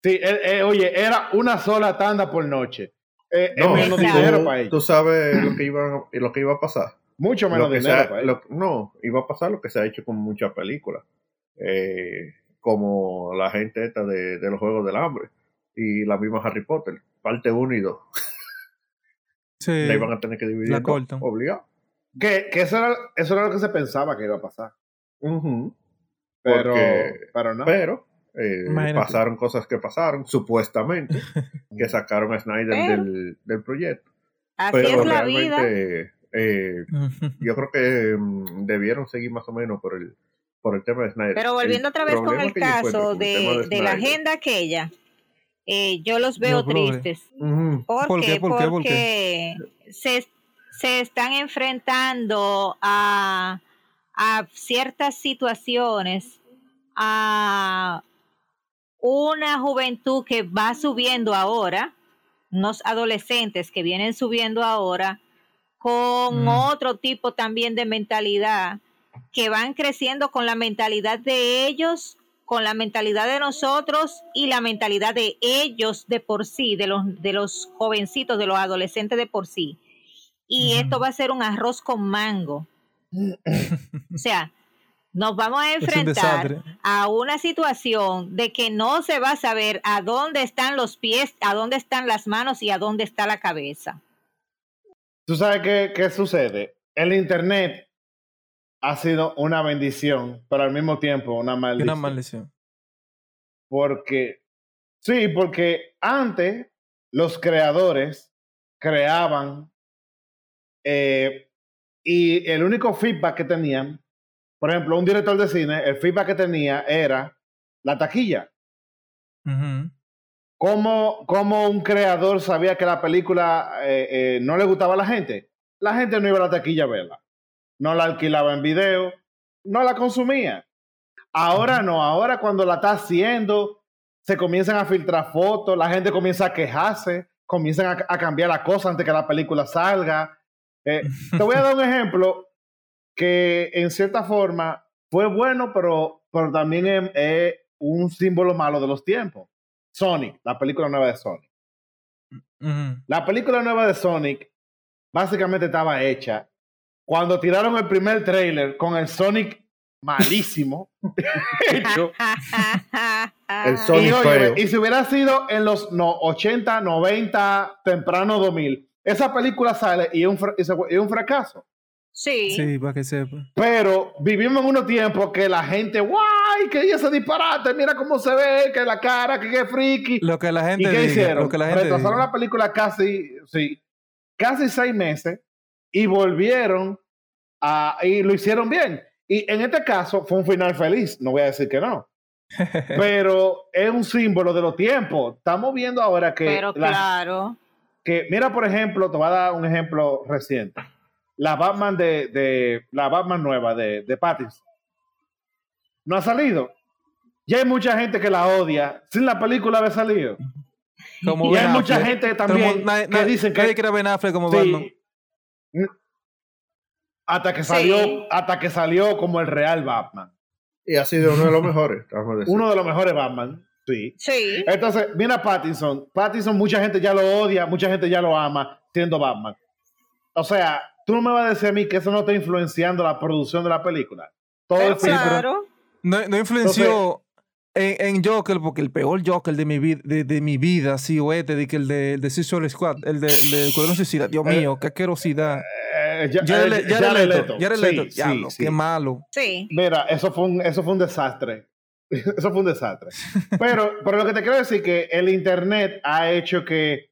sí, eh, eh, oye, era una sola tanda por noche. Eh, no, menos dinero para ellos. Tú sabes lo que iba, lo que iba a pasar. Mucho menos dinero para ellos. no, iba a pasar lo que se ha hecho con muchas películas. como la gente esta de, de los Juegos del Hambre y la misma Harry Potter, parte 1 y 2. Sí. La iban a tener que dividir. La cortan. Obligado. Que, que eso, era, eso era lo que se pensaba que iba a pasar. Pero, pero no. Pero eh, pasaron cosas que pasaron, supuestamente, que sacaron a Snyder del, del, proyecto. Así pero es la vida. Eh, yo creo que mm, debieron seguir más o menos por el, por el tema de Snyder. Pero volviendo otra vez con el caso de, de, la agenda aquella, eh, yo los veo tristes. ¿Por, qué? Porque Se, se, están enfrentando a, a ciertas situaciones, a una juventud que va subiendo ahora, unos adolescentes que vienen subiendo ahora, con otro tipo también de mentalidad, que van creciendo con la mentalidad de ellos con la mentalidad de nosotros y la mentalidad de ellos de por sí, de los, de los jovencitos, de los adolescentes de por sí. Y esto va a ser un arroz con mango. o sea, nos vamos a enfrentar a una situación de que no se va a saber a dónde están los pies, a dónde están las manos y a dónde está la cabeza. ¿Tú sabes qué, qué sucede? El Internet ha sido una bendición, pero al mismo tiempo una maldición. Una maldición. Porque, sí, porque antes los creadores creaban eh, y el único feedback que tenían por ejemplo, un director de cine, el feedback que tenía era la taquilla. ¿Cómo, un creador sabía que la película eh, eh, no le gustaba a la gente? La gente no iba a la taquilla a verla. No la alquilaba en video, no la consumía. Ahora no, ahora cuando la está haciendo, se comienzan a filtrar fotos, la gente comienza a quejarse, comienzan a, cambiar la cosa antes que la película salga. Eh, te voy a dar un ejemplo que en cierta forma fue bueno, pero, pero también es, un símbolo malo de los tiempos. Sonic, la película nueva de Sonic. La película nueva de Sonic básicamente estaba hecha cuando tiraron el primer trailer con el Sonic malísimo hecho. el Sonic y, y, si hubiera sido en los no, 80, 90, temprano 2000, esa película sale y es un, y un fracaso. Sí. Sí, para que sepa. Pero vivimos en unos tiempos que la gente, guay, que ese disparate, mira cómo se ve, que la cara, que es friki. Lo que la gente ¿Y qué hicieron? Lo que la gente Retrasaron la película casi, sí, casi seis meses y volvieron a, y lo hicieron bien. Y en este caso fue un final feliz, no voy a decir que no. Pero es un símbolo de los tiempos. Estamos viendo ahora que. Pero claro. Que, mira, por ejemplo, te voy a dar un ejemplo reciente la Batman de, de la Batman nueva de, de Pattinson. No ha salido. Ya hay mucha gente que la odia sin la película haber salido. y hay mucha gente también que dicen que nadie quiere Ben Affleck como Batman. Hasta que salió, hasta que salió como el real Batman. Y ha sido uno de los mejores. uno de los mejores Batman. Sí. sí. Entonces, viene a Pattinson. Pattinson, mucha gente ya lo odia, mucha gente ya lo ama siendo Batman. O sea, tú no me vas a decir a mí que eso no está influenciando la producción de la película. Todo el claro. No, no influenció en, Joker, porque el peor Joker de mi, vida, de, mi vida, sí, o este, de que el de, el de Suicide Squad, el de, el de Suicida, Dios eh, mío, qué asquerosidad. Eh, ya, ya, eh, ya, Leto, ya Leto, sí, qué malo. Sí. Mira, eso fue un, eso fue un desastre. eso fue un desastre. pero, pero lo que te quiero decir es que el Internet ha hecho que,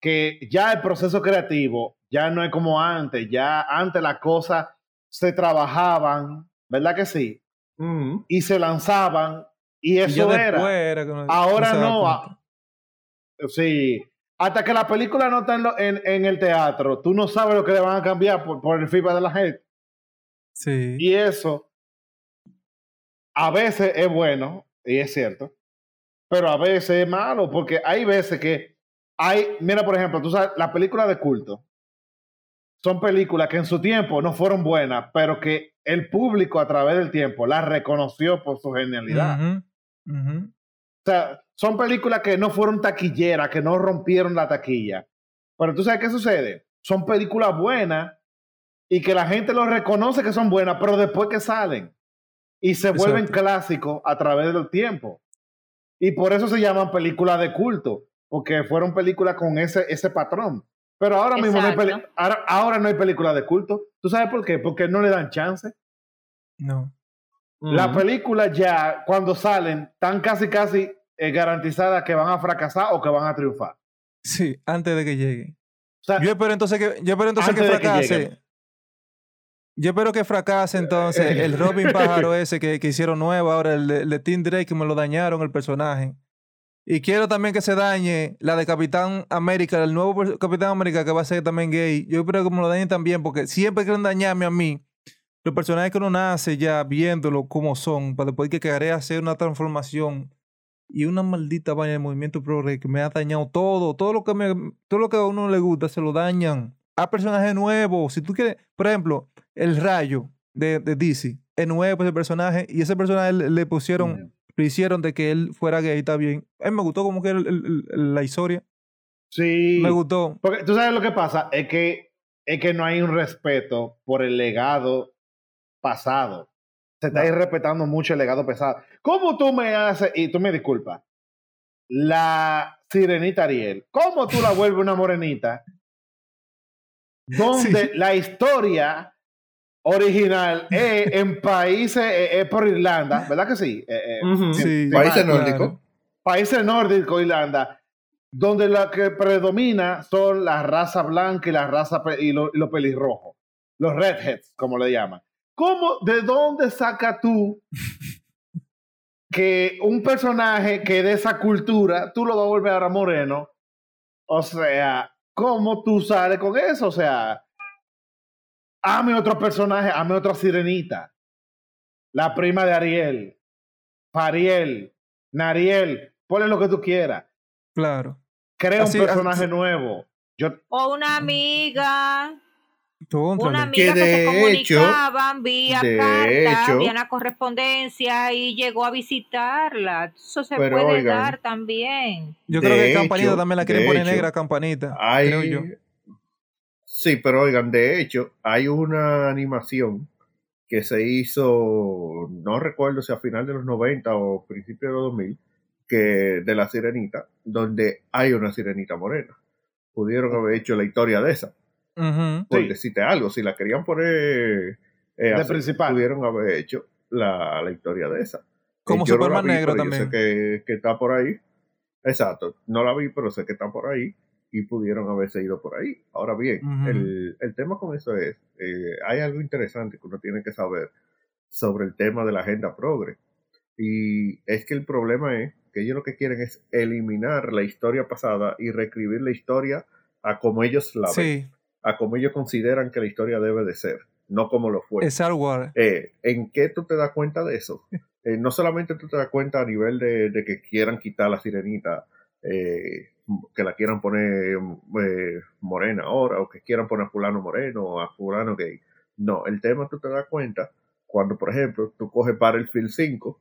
que ya el proceso creativo ya no es como antes, ya antes las cosas se trabajaban, ¿verdad que sí? Y se lanzaban y eso era. Ahora no. sí. Hasta que la película no está en, en, el teatro, tú no sabes lo que le van a cambiar por, por el feedback de la gente. Sí. Y eso a veces es bueno, y es cierto, pero a veces es malo, porque hay veces que hay, mira, por ejemplo, tú sabes, la película de culto, son películas que en su tiempo no fueron buenas, pero que el público a través del tiempo las reconoció por su genialidad. O sea, son películas que no fueron taquilleras, que no rompieron la taquilla. Pero tú sabes qué sucede? Son películas buenas y que la gente lo reconoce que son buenas, pero después que salen y se vuelven clásicos a través del tiempo. Y por eso se llaman películas de culto, porque fueron películas con ese, ese patrón. Pero ahora mismo no hay, ahora, no hay película de culto. ¿Tú sabes por qué? Porque no le dan chance. No. Las películas ya, cuando salen, están casi, casi eh, garantizadas que van a fracasar o que van a triunfar. Sí, antes de que lleguen. yo espero entonces que, yo espero entonces que fracase. yo espero que fracase entonces el Robin Pájaro ese que, que hicieron nuevo ahora, el de, el de Tim Drake, que me lo dañaron el personaje. Y quiero también que se dañe la de Capitán América, el nuevo Capitán América que va a ser también gay. Yo creo que me lo dañen también porque siempre quieren dañarme a mí. Los personajes que uno nace ya viéndolo como son, para después que quedaré hacer una transformación y una maldita vaina de movimiento pro que me ha dañado todo, todo lo que me, todo lo que a uno le gusta se lo dañan. A personajes nuevos, si tú quieres, por ejemplo, el rayo de, de DC, es nuevo ese personaje y ese personaje le, pusieron lo hicieron de que él fuera gay, está bien. A mí me gustó como que era la historia. Sí. Me gustó. Porque tú sabes lo que pasa, es que, es que no hay un respeto por el legado pasado. Se está irrespetando mucho el legado pasado. ¿Cómo tú me haces, y tú me disculpas, la sirenita Ariel, ¿cómo tú la vuelves una morenita? Donde la historia original es en países, es, por Irlanda, ¿verdad que sí? Eh, eh, sí. Países nórdicos. Países nórdicos, Irlanda, donde lo que predomina son la raza blanca y la raza y los lo pelirrojos, los redheads, como le llaman. ¿Cómo, de dónde saca tú que un personaje que de esa cultura, tú lo vas a volver ahora moreno? O sea, ¿cómo tú sales con eso? O sea, ame otro personaje, ame otra sirenita. La prima de Ariel, Fariel, Nariel, ponle lo que tú quieras. Claro. Crea un personaje nuevo. Yo... O una amiga. Una amiga que, se comunicaban vía carta, vía la correspondencia y llegó a visitarla. Eso se puede dar también. Yo creo que Campanita también la quiere poner negra, Campanita. creo yo. Sí, pero oigan, de hecho, hay una animación que se hizo, no recuerdo si a final de los 90 o principios de los 2000, que de la sirenita, donde hay una sirenita morena. Pudieron haber hecho la historia de esa. Por decirte algo, si la querían poner eh, de principal. pudieron haber hecho la, la historia de esa. Como Superman Negro también. sé que, que, está por ahí. Exacto, no la vi, pero sé que está por ahí y pudieron haberse ido por ahí. Ahora bien, el, el, tema con eso es, eh, hay algo interesante que uno tiene que saber sobre el tema de la agenda progre. Y es que el problema es que ellos lo que quieren es eliminar la historia pasada y reescribir la historia a como ellos la ven, a como ellos consideran que la historia debe de ser, no como lo fue. Es algo. Eh, ¿En qué tú te das cuenta de eso? Eh, no solamente tú te das cuenta a nivel de, de que quieran quitar la sirenita, eh, que la quieran poner eh, morena ahora, o que quieran poner a fulano moreno o a fulano gay. No, el tema tú te das cuenta cuando, por ejemplo, tú coges Battlefield 5,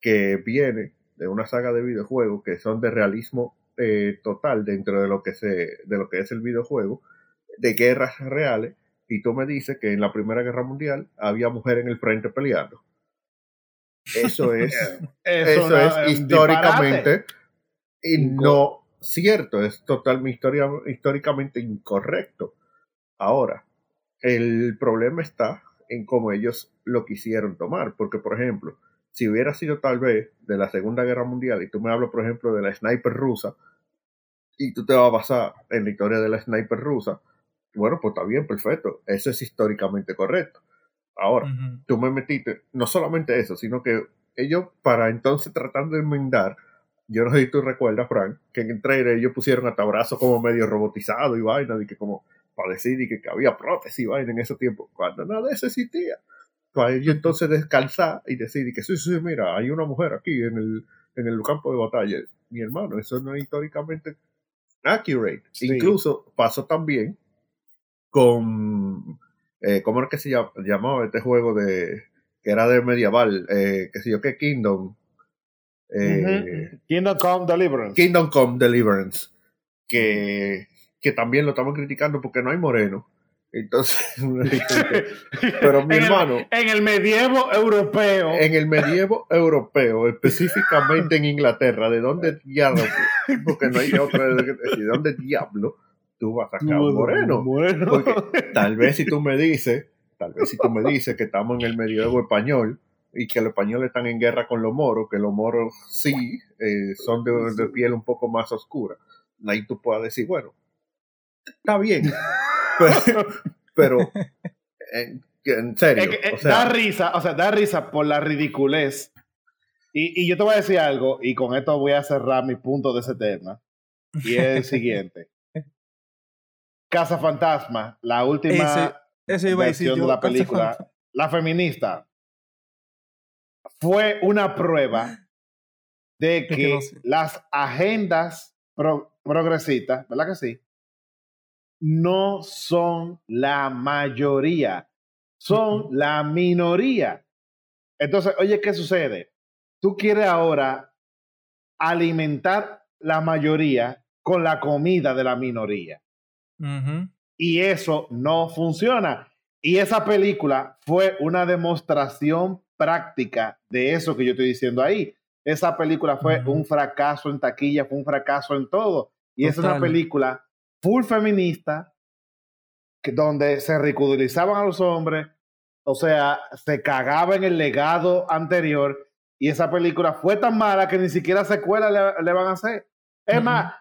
que viene de una saga de videojuegos que son de realismo eh, total dentro de lo que se, de lo que es el videojuego, de guerras reales, y tú me dices que en la Primera Guerra Mundial había mujeres en el frente peleando. Eso es, eso, es históricamente y no cierto, es totalmente históricamente incorrecto. Ahora, el problema está en cómo ellos lo quisieron tomar, porque por ejemplo, si hubiera sido tal vez de la Segunda Guerra Mundial y tú me hablas, por ejemplo, de la sniper rusa, y tú te vas a basar en la historia de la sniper rusa, bueno, pues está bien, perfecto, eso es históricamente correcto. Ahora, tú me metiste, no solamente eso, sino que ellos, para entonces tratar de enmendar, yo no sé si tú recuerdas, Frank, que en el trailer ellos pusieron hasta brazos como medio robotizado y vaina, y que como para decir y que, había prótesis y vaina en ese tiempo, cuando nada de eso existía. Para ellos entonces descalzar y decir que sí, sí, mira, hay una mujer aquí en el, en el campo de batalla. Mi hermano, eso no es históricamente accurate. Incluso pasó también con, eh, ¿cómo era que se llamaba este juego de, que era de medieval, eh, que sé yo, qué Kingdom, eh, Kingdom Come Deliverance. Kingdom Come Deliverance. Que, que también lo estamos criticando porque no hay moreno. Entonces, pero mi hermano. en el medievo europeo. En el medievo europeo, específicamente en Inglaterra, ¿de dónde diablo? Porque no hay otra. ¿De dónde diablo tú vas a sacar un moreno? Porque tal vez si tú me dices, tal vez si tú me dices que estamos en el medievo español, y que los españoles están en guerra con los moros, que los moros sí eh, son de, piel un poco más oscura. Ahí tú puedes decir, bueno, está bien, pero, en, serio. Eh, da risa, o sea, da risa por la ridiculez. Y, y, yo te voy a decir algo, y con esto voy a cerrar mi punto de ese tema, y es el siguiente. Casa Fantasma, la última ese, versión de la película, la feminista, fue una prueba de que las agendas progresistas, ¿verdad que sí? No son la mayoría, son la minoría. Entonces, oye, ¿qué sucede? tú quieres ahora alimentar la mayoría con la comida de la minoría. Y eso no funciona. Y esa película fue una demostración práctica de eso que yo estoy diciendo ahí. Esa película fue un fracaso en taquilla, fue un fracaso en todo. Y es una película full feminista, que, donde se ridiculizaban a los hombres, o sea, se cagaba en el legado anterior. Y esa película fue tan mala que ni siquiera secuela le, van a hacer. Es más,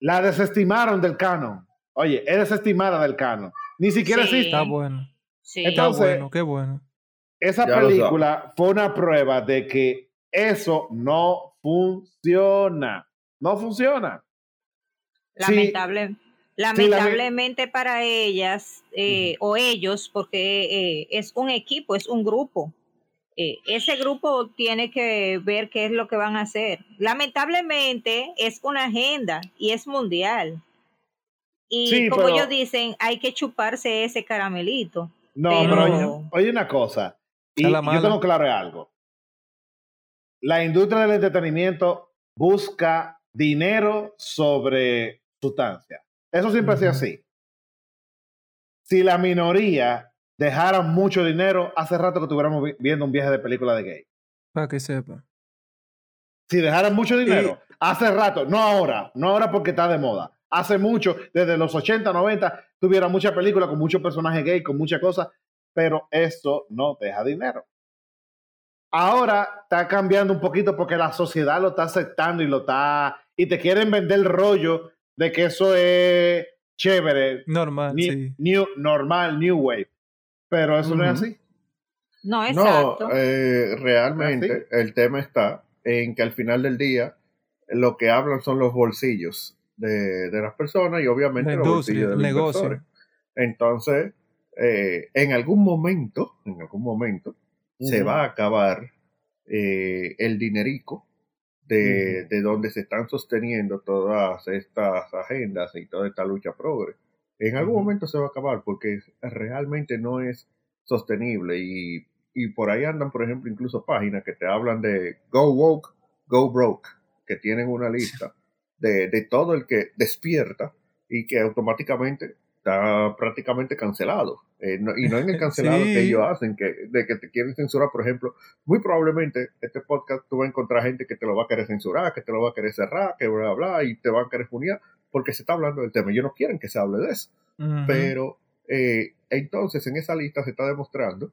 la desestimaron del canon. Oye, es desestimada del canon. Ni siquiera existe. Está bueno. Sí. Está bueno, qué bueno. Esa película fue una prueba de que eso no funciona. No funciona. Lamentable, lamentablemente para ellas eh, o ellos, porque eh, es un equipo, es un grupo. Eh, ese grupo tiene que ver qué es lo que van a hacer. Lamentablemente es una agenda y es mundial. Y como ellos dicen, hay que chuparse ese caramelito. No, pero, oye, una cosa. Y yo tengo claro algo. La industria del entretenimiento busca dinero sobre sustancia. Eso siempre ha sido así. Si la minoría dejara mucho dinero, hace rato que estuviéramos viendo un viaje de película de gay. Para que sepa. Si dejaran mucho dinero, hace rato, no ahora, no ahora porque está de moda. Hace mucho, desde los 80, 90, tuviera muchas películas con muchos personajes gay, con muchas cosas, pero eso no deja dinero. Ahora está cambiando un poquito porque la sociedad lo está aceptando y lo está y te quieren vender el rollo de que eso es chévere. Normal, sí. New, normal, new wave. Pero eso no es así. No, exacto. No, eh, realmente el tema está en que al final del día lo que hablan son los bolsillos de, las personas y obviamente los bolsillos del negocio. Entonces, eh, en algún momento, en algún momento, se va a acabar eh, el dinerico de, de, donde se están sosteniendo todas estas agendas y toda esta lucha progre. En algún momento se va a acabar porque realmente no es sostenible y, y por ahí andan, por ejemplo, incluso páginas que te hablan de Go Woke, Go Broke, que tienen una lista de, de todo el que despierta y que automáticamente está prácticamente cancelado. Eh, y no en el cancelado que ellos hacen, que, de que te quieren censurar, por ejemplo. Muy probablemente este podcast tú vas a encontrar gente que te lo va a querer censurar, que te lo va a querer cerrar, que bla, bla, y te van a querer juniar, porque se está hablando del tema. Ellos no quieren que se hable de eso. Pero eh, entonces en esa lista se está demostrando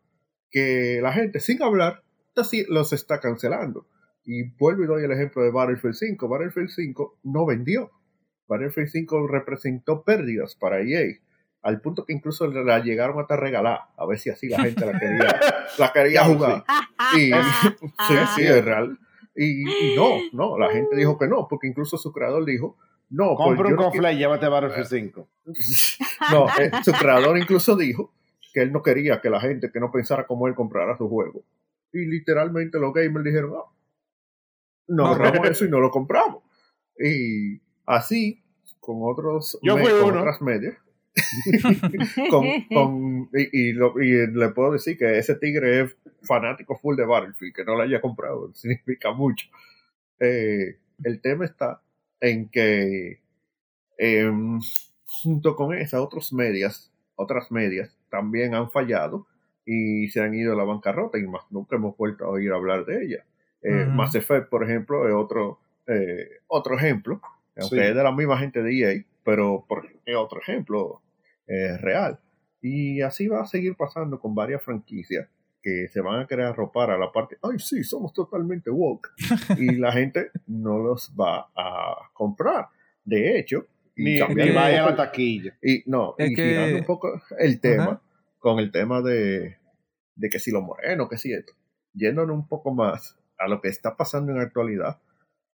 que la gente, sin hablar, los está cancelando. Y vuelvo y doy el ejemplo de Battlefield 5. Battlefield 5 no vendió. Battlefield 5 representó pérdidas para EA al punto que incluso la llegaron hasta regalar, a ver si así la gente la quería, la quería jugar. Y, sí, sí, es real. Y, no, no, la gente dijo que no, porque incluso su creador dijo, no. Pues Compra un cofre y llévate Battlefield 5. no, eh, su creador incluso dijo que él no quería que la gente que no pensara como él comprara su juego. Y literalmente los gamers dijeron, no, no agarramos eso y no lo compramos. Y así, con otros Yo otras medias, con, y, le puedo decir que ese tigre es fanático full de Battlefield, que no lo haya comprado, significa mucho. Eh, el tema está en que em, junto con esas otras medias, otras medias también han fallado y se han ido a la bancarrota y más nunca hemos vuelto a oír hablar de ella. Eh, Mass Effect, por ejemplo, es otro, eh, otro ejemplo, aunque es de la misma gente de EA, pero por, es otro ejemplo eh, real. Y así va a seguir pasando con varias franquicias que se van a querer arropar a la parte, ay, sí, somos totalmente woke. y la gente no los va a comprar. De hecho, ni, vaya a la taquilla. Y no, y girando un poco el tema, con el tema de, de que si lo moreno, que si esto, yéndonos un poco más a lo que está pasando en la actualidad,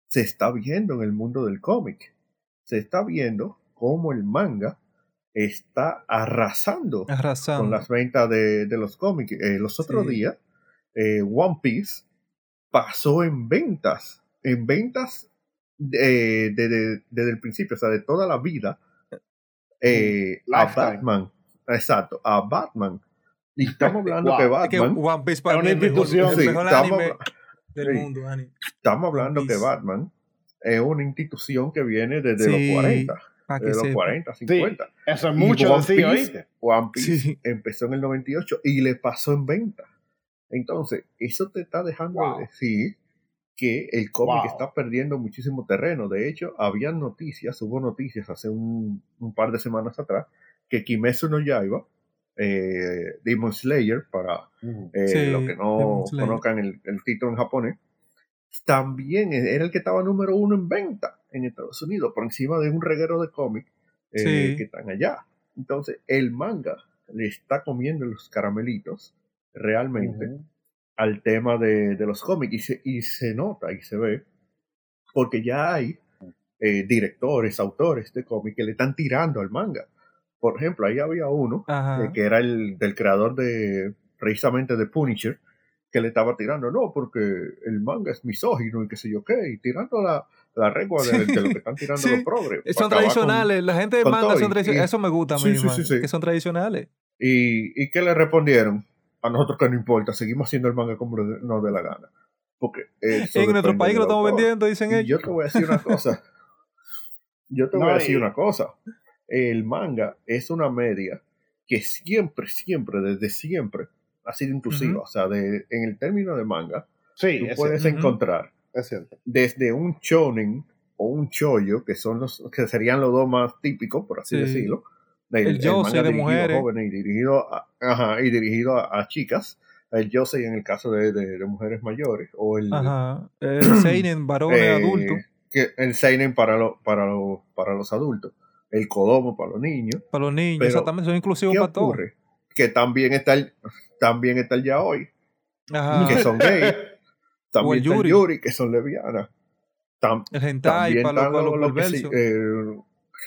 se está viendo en el mundo del cómic. Se está viendo cómo el manga está arrasando, con las ventas de, los cómics. Eh, los otros días, eh, One Piece pasó en ventas, en ventas de, desde el principio, o sea, de toda la vida, eh, a Batman. Exacto, a Batman. Y estamos hablando de que Batman. One Piece para una institución. Del mundo, Dani. Estamos hablando que Batman es una institución que viene desde los 40. Desde los 40, 50. eso es mucho así, One Piece empezó en el 98 y le pasó en venta. Entonces, eso te está dejando decir que el cómic está perdiendo muchísimo terreno. De hecho, había noticias, hubo noticias hace un, par de semanas atrás, que Kimetsu no Yaiba, eh, Demon Slayer, para eh, los que no conozcan el, título en japonés, también era el que estaba número uno en venta en Estados Unidos, por encima de un reguero de cómics eh, que están allá. Entonces, el manga le está comiendo los caramelitos realmente al tema de, de los cómics y se, y se nota y se ve porque ya hay eh, directores, autores de cómics que le están tirando al manga. Por ejemplo, ahí había uno eh, que era el del creador de precisamente de Punisher que le estaba tirando, no, porque el manga es misógino y qué sé yo qué, y tirando la, la regua de, lo que están tirando los progres. Son tradicionales, la gente de manga son tradicionales, eso me gusta a mí, que son tradicionales. ¿Y, ¿Y qué le respondieron? a nosotros que no importa, seguimos haciendo el manga como nos dé la gana. Porque en nuestro país lo estamos vendiendo, dicen ellos. Yo te voy a decir una cosa. yo te voy a decir una cosa. El manga es una media que siempre, siempre, desde siempre, ha sido inclusiva. O sea, de, en el término de manga, sí, tú puedes encontrar desde un shonen o un choyo, que son los que serían los dos más típicos, por así decirlo, el, el de mujeres. y dirigido a, ajá, y dirigido a, chicas. El Josei en el caso de, de, mujeres mayores. O el, ajá. el Seinen varones eh, adultos. El Seinen para, lo, para, lo, para los adultos. El Kodomo para los niños. Para los niños, exactamente, son inclusivos para todos. Que también está el, también está el Yaoi, que son gays. También está el Yuri, que son lesbianas. el hentai para, los, para los,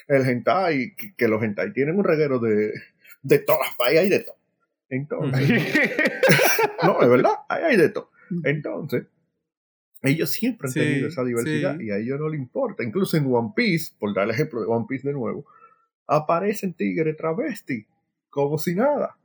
el hentai, que, que los hentai tienen un reguero de, de todas, ahí hay de todo. Entonces, no, es verdad, ahí hay de todo. Entonces, ellos siempre han tenido esa diversidad y a ellos no les importa. Incluso en One Piece, por dar el ejemplo de One Piece de nuevo, aparecen tigres travesti, como si nada.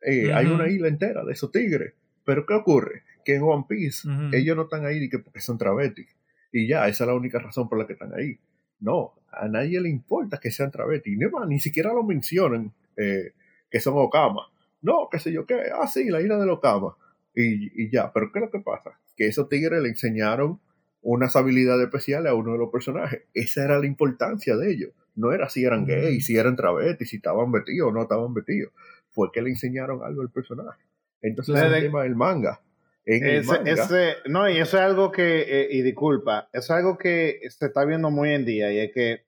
Eh, hay una isla entera de esos tigres. Pero ¿qué ocurre? Que en One Piece ellos no están ahí porque son travestis. Y ya, esa es la única razón por la que están ahí. No, a nadie le importa que sean travestis, ni, ni siquiera lo mencionan eh, que son Okama. No, qué sé yo qué, ah, sí, la isla de Okama. Y, y ya, pero ¿qué es lo que pasa? Que esos tigres le enseñaron unas habilidades especiales a uno de los personajes. Esa era la importancia de ellos. No era si eran gays, si eran travestis, si estaban vestidos o no estaban vestidos. Fue que le enseñaron algo al personaje. Entonces, el tema del manga ese, no, y eso es algo que, eh, y disculpa, eso es algo que se está viendo muy en día y es que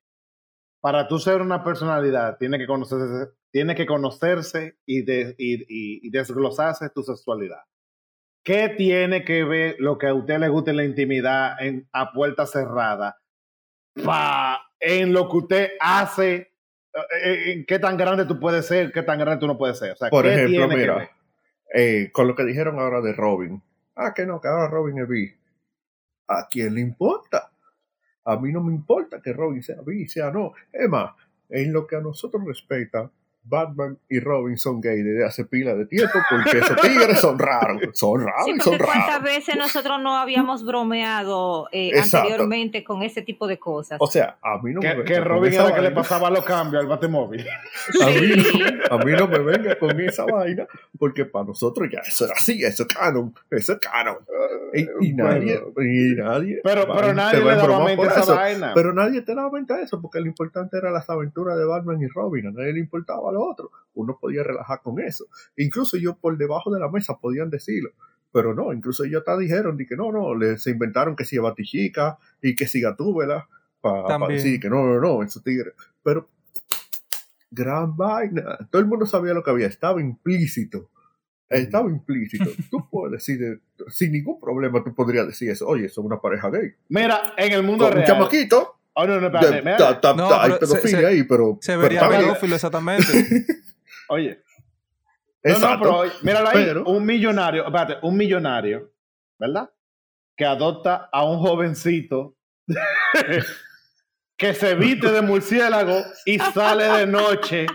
para tú ser una personalidad tiene que conocerse, tiene que conocerse y, y, desglosarse tu sexualidad. ¿Qué tiene que ver lo que a usted le gusta en la intimidad en, a puerta cerrada pa, en lo que usted hace? Eh, eh, ¿Qué tan grande tú puedes ser? ¿Qué tan grande tú no puedes ser? Por ejemplo, mira, con lo que dijeron ahora de Robin, Ah, que no, que ahora Robin es bi. ¿A quién le importa? A mí no me importa que Robin sea bi, sea no. Es más, en lo que a nosotros respecta, Batman y Robin son gay desde hace pila de tiempo porque esos tigres son raros, son raros, sí, son raros. ¿Cuántas veces nosotros no habíamos bromeado eh, anteriormente con ese tipo de cosas? O sea, a mí no me venga Que Robin era que le pasaba los cambios al batemóvil. A, mí, a mí no me venga con esa vaina porque para nosotros ya eso era así, eso es canon, eso es canon. Y, nadie, y nadie, pero, pero nadie le daba mente esa vaina. Pero nadie te daba mente a eso porque lo importante era las aventuras de Batman y Robin, a nadie le importaba otro. Uno podía relajar con eso. Incluso ellos por debajo de la mesa podían decirlo. Pero no, incluso ellos hasta dijeron que no, no, le, se inventaron que si Batichica y que si Gatúbela para decir que no, no, no, esos tigres. Pero gran vaina. Todo el mundo sabía lo que había, estaba implícito. Estaba implícito. Tú puedes decir, sin ningún problema, tú podrías decir eso. Oye, son una pareja gay. Mira, en el mundo real. Un chamaquito Oh, no, no, espérate. no, hay pedofilia ahí, pero. Se vería pedófilo, exactamente. Oye. No, no, pero míralo ahí. Un millonario, espérate, un millonario, ¿verdad? Que adopta a un jovencito que se viste de murciélago y sale de noche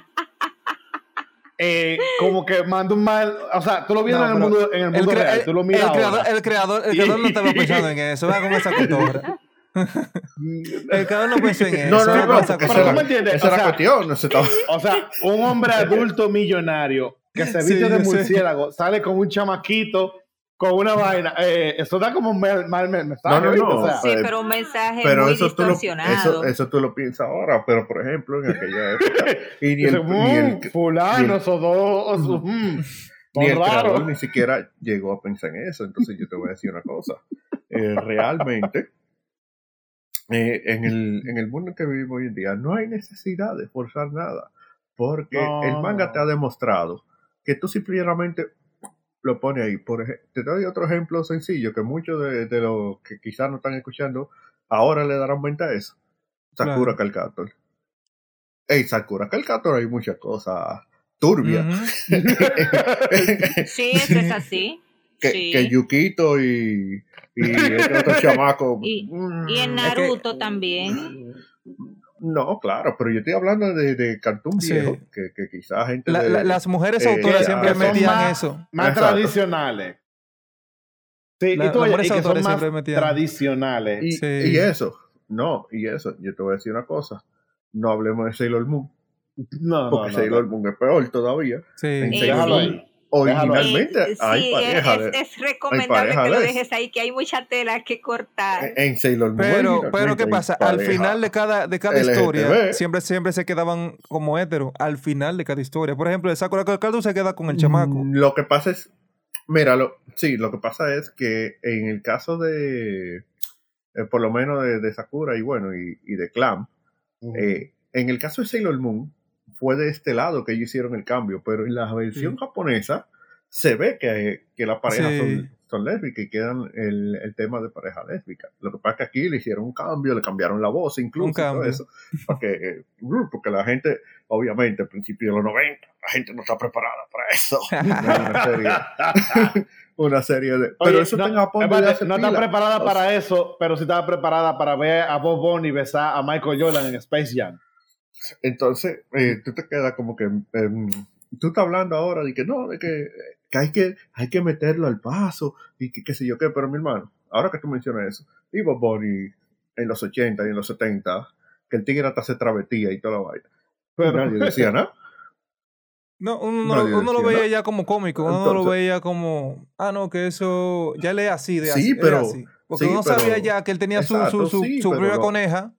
eh, como que manda un mal, o sea, tú lo vienes en el mundo, en el mundo real, tú lo miras el creador, el creador, el creador no estaba pensando en eso, va con esa cotorra. el creador no pensó en eso. No, no, no. Esa o sea, cuestión, no se está... O sea, un hombre adulto millonario que se viste sí, de murciélago, sale con un chamaquito con una vaina. Eh, eso da como un mal, mal mensaje. No, no, no. O sea, sí, pero un mensaje pero muy eso distorsionado. Tú lo, eso, eso, tú lo piensas ahora, pero por ejemplo, en aquella época. y ni el, ni el, fulano, o dos, mm, ni el creador ni siquiera llegó a pensar en eso. Entonces yo te voy a decir una cosa. Eh, realmente, eh, en, el, en el mundo que vivimos hoy en día, no hay necesidad de forzar nada. Porque no. el manga te ha demostrado que tú simplemente lo pone ahí. Por ejemplo, te doy otro ejemplo sencillo que muchos de, de los que quizás no están escuchando ahora le darán cuenta a eso. Sakura claro. Calcator. Ey, Sakura Calcator hay muchas cosas turbias. Uh -huh. sí, eso es así. Que, sí. que Yukito y, y este otro chamaco. Y, y en Naruto es que, también. No, claro, pero yo estoy hablando de, de cartoon viejo, sí. que, que quizás gente... La, de, la, las mujeres autoras eh, siempre metían más, eso. Más Exacto. tradicionales. Sí, la, y, tú, oye, y que son más tradicionales. Y, sí. y, eso, no, y eso, yo te voy a decir una cosa, no hablemos de Sailor Moon. No, porque no, Sailor no. Moon es peor todavía. Sí. En Sailor Moon, originalmente sí, hay sí, pareja. Es, es recomendable que lo dejes ahí, que hay mucha tela que cortar. En Sailor Moon. Pero, pero ¿qué pasa? Al final de cada, de cada historia, siempre, siempre se quedaban como héteros. Al final de cada historia. Por ejemplo, el Sakura Caldo se queda con el chamaco. Lo que pasa es. Mira, lo, sí, lo que pasa es que en el caso de. Eh, por lo menos de, de, Sakura y bueno, y, y de Clam, uh -huh. eh, en el caso de Sailor Moon, fue de este lado que ellos hicieron el cambio, pero en la versión sí. japonesa se ve que, que las parejas sí. son, son, lésbicas y quedan el, el, tema de pareja lésbica. Lo que pasa es que aquí le hicieron un cambio, le cambiaron la voz incluso, todo eso, porque, eh, porque la gente, obviamente, al principio de los 90, la gente no está preparada para eso. una serie, una serie de... Oye, pero eso no, Japón no está preparada para eso, pero sí estaba preparada para ver a Bob Bunny besar a Michael Jordan en Space Jam. Entonces, eh, tú te quedas como que... Eh, tú estás hablando ahora de que no, de que, que, hay, que hay que meterlo al paso y que qué sé yo qué, pero mi hermano, ahora que tú mencionas eso, y Bob Bunny en los 80 y en los 70, que el tigre hasta se travestía y toda la vaina. Pero nadie decía nada. No, uno, no, uno lo veía nada. ya como cómico, uno Entonces, lo veía como, ah, no, que eso ya le así de sí, así. Pero, así. Porque sí, uno pero, sabía ya que él tenía exacto, su, su, sí, su propia coneja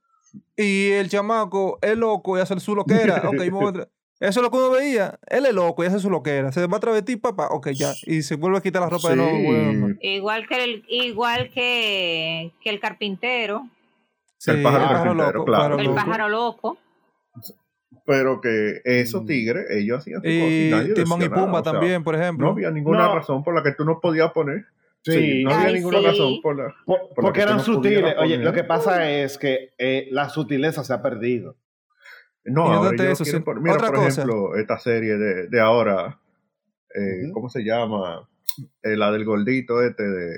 y el chamaco es loco y hace su loquera. ok, eso es lo que uno veía. Él es loco y hace su loquera. Se va a travestir, papá. Ok, ya. Y se vuelve a quitar la ropa sí. de nuevo. Bueno. Igual que el, igual que, que el carpintero. Sí, el pájaro, el pájaro loco, claro. El pájaro loco. Pero que esos tigres, ellos hacían su y cosa. Y Timón y Pumba o sea, también, por ejemplo. No había ninguna no. razón por la que tú no podías poner. Sí, sí no había Ay, ninguna sí. razón por la. Por, por porque la eran no sutiles. Oye, lo que pasa es que eh, la sutileza se ha perdido. No, ahora eso, sí. por, mira, por cosa. ejemplo, esta serie de, de ahora, eh, uh -huh. ¿cómo se llama? Eh, la del gordito este de,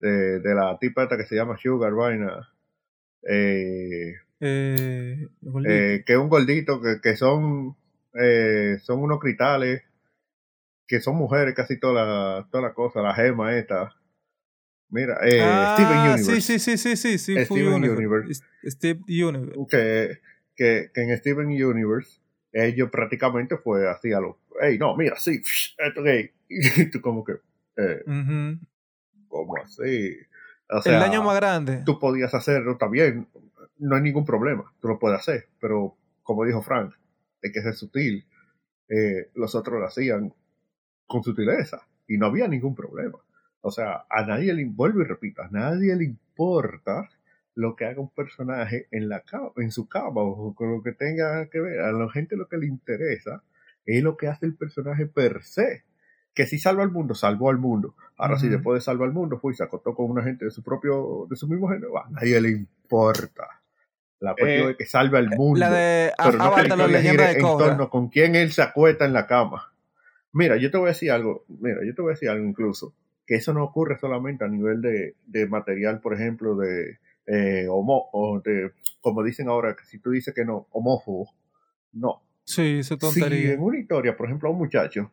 de, de, la tipa esta que se llama Sugar Vaina. Eh, eh, eh, que es un gordito que, que son, eh, son unos cristales, que son mujeres casi toda la, toda la cosa, la gema esta. Mira, eh, ah, Steven Universe. Sí, sí, sí, sí, sí. Steven Universe. Universe. Steve Universe. Que, que, que en Steven Universe ellos prácticamente fue así a los, hey, no, mira, sí, esto gay. Y tú como que, eh, uh -huh. ¿cómo así? O sea, el daño más grande. Tú podías hacerlo, está bien, no hay ningún problema, tú lo puedes hacer, pero como dijo Frank, hay que ser sutil. Eh, los otros lo hacían con sutileza y no había ningún problema. O sea, a nadie le, vuelvo y repito, a nadie le importa lo que haga un personaje en, la cama, en su cama o con lo que tenga que ver. A la gente lo que le interesa es lo que hace el personaje per se. Que si salva al mundo, salvó al mundo. Ahora, uh -huh. si después de salvar al mundo, fue y se acostó con una gente de su propio, de su mismo género, a nadie le importa. La cuestión eh, de que salve al mundo. La de pero no que la leyenda de en torno con quién él se acuesta en la cama. Mira, yo te voy a decir algo. Mira, yo te voy a decir algo incluso. Que eso no ocurre solamente a nivel de, de material, por ejemplo, de, eh, homo, o de, como dicen ahora, que si tú dices que no, homófobo, no. Sí, eso tontería. Si en una historia, por ejemplo, a un muchacho,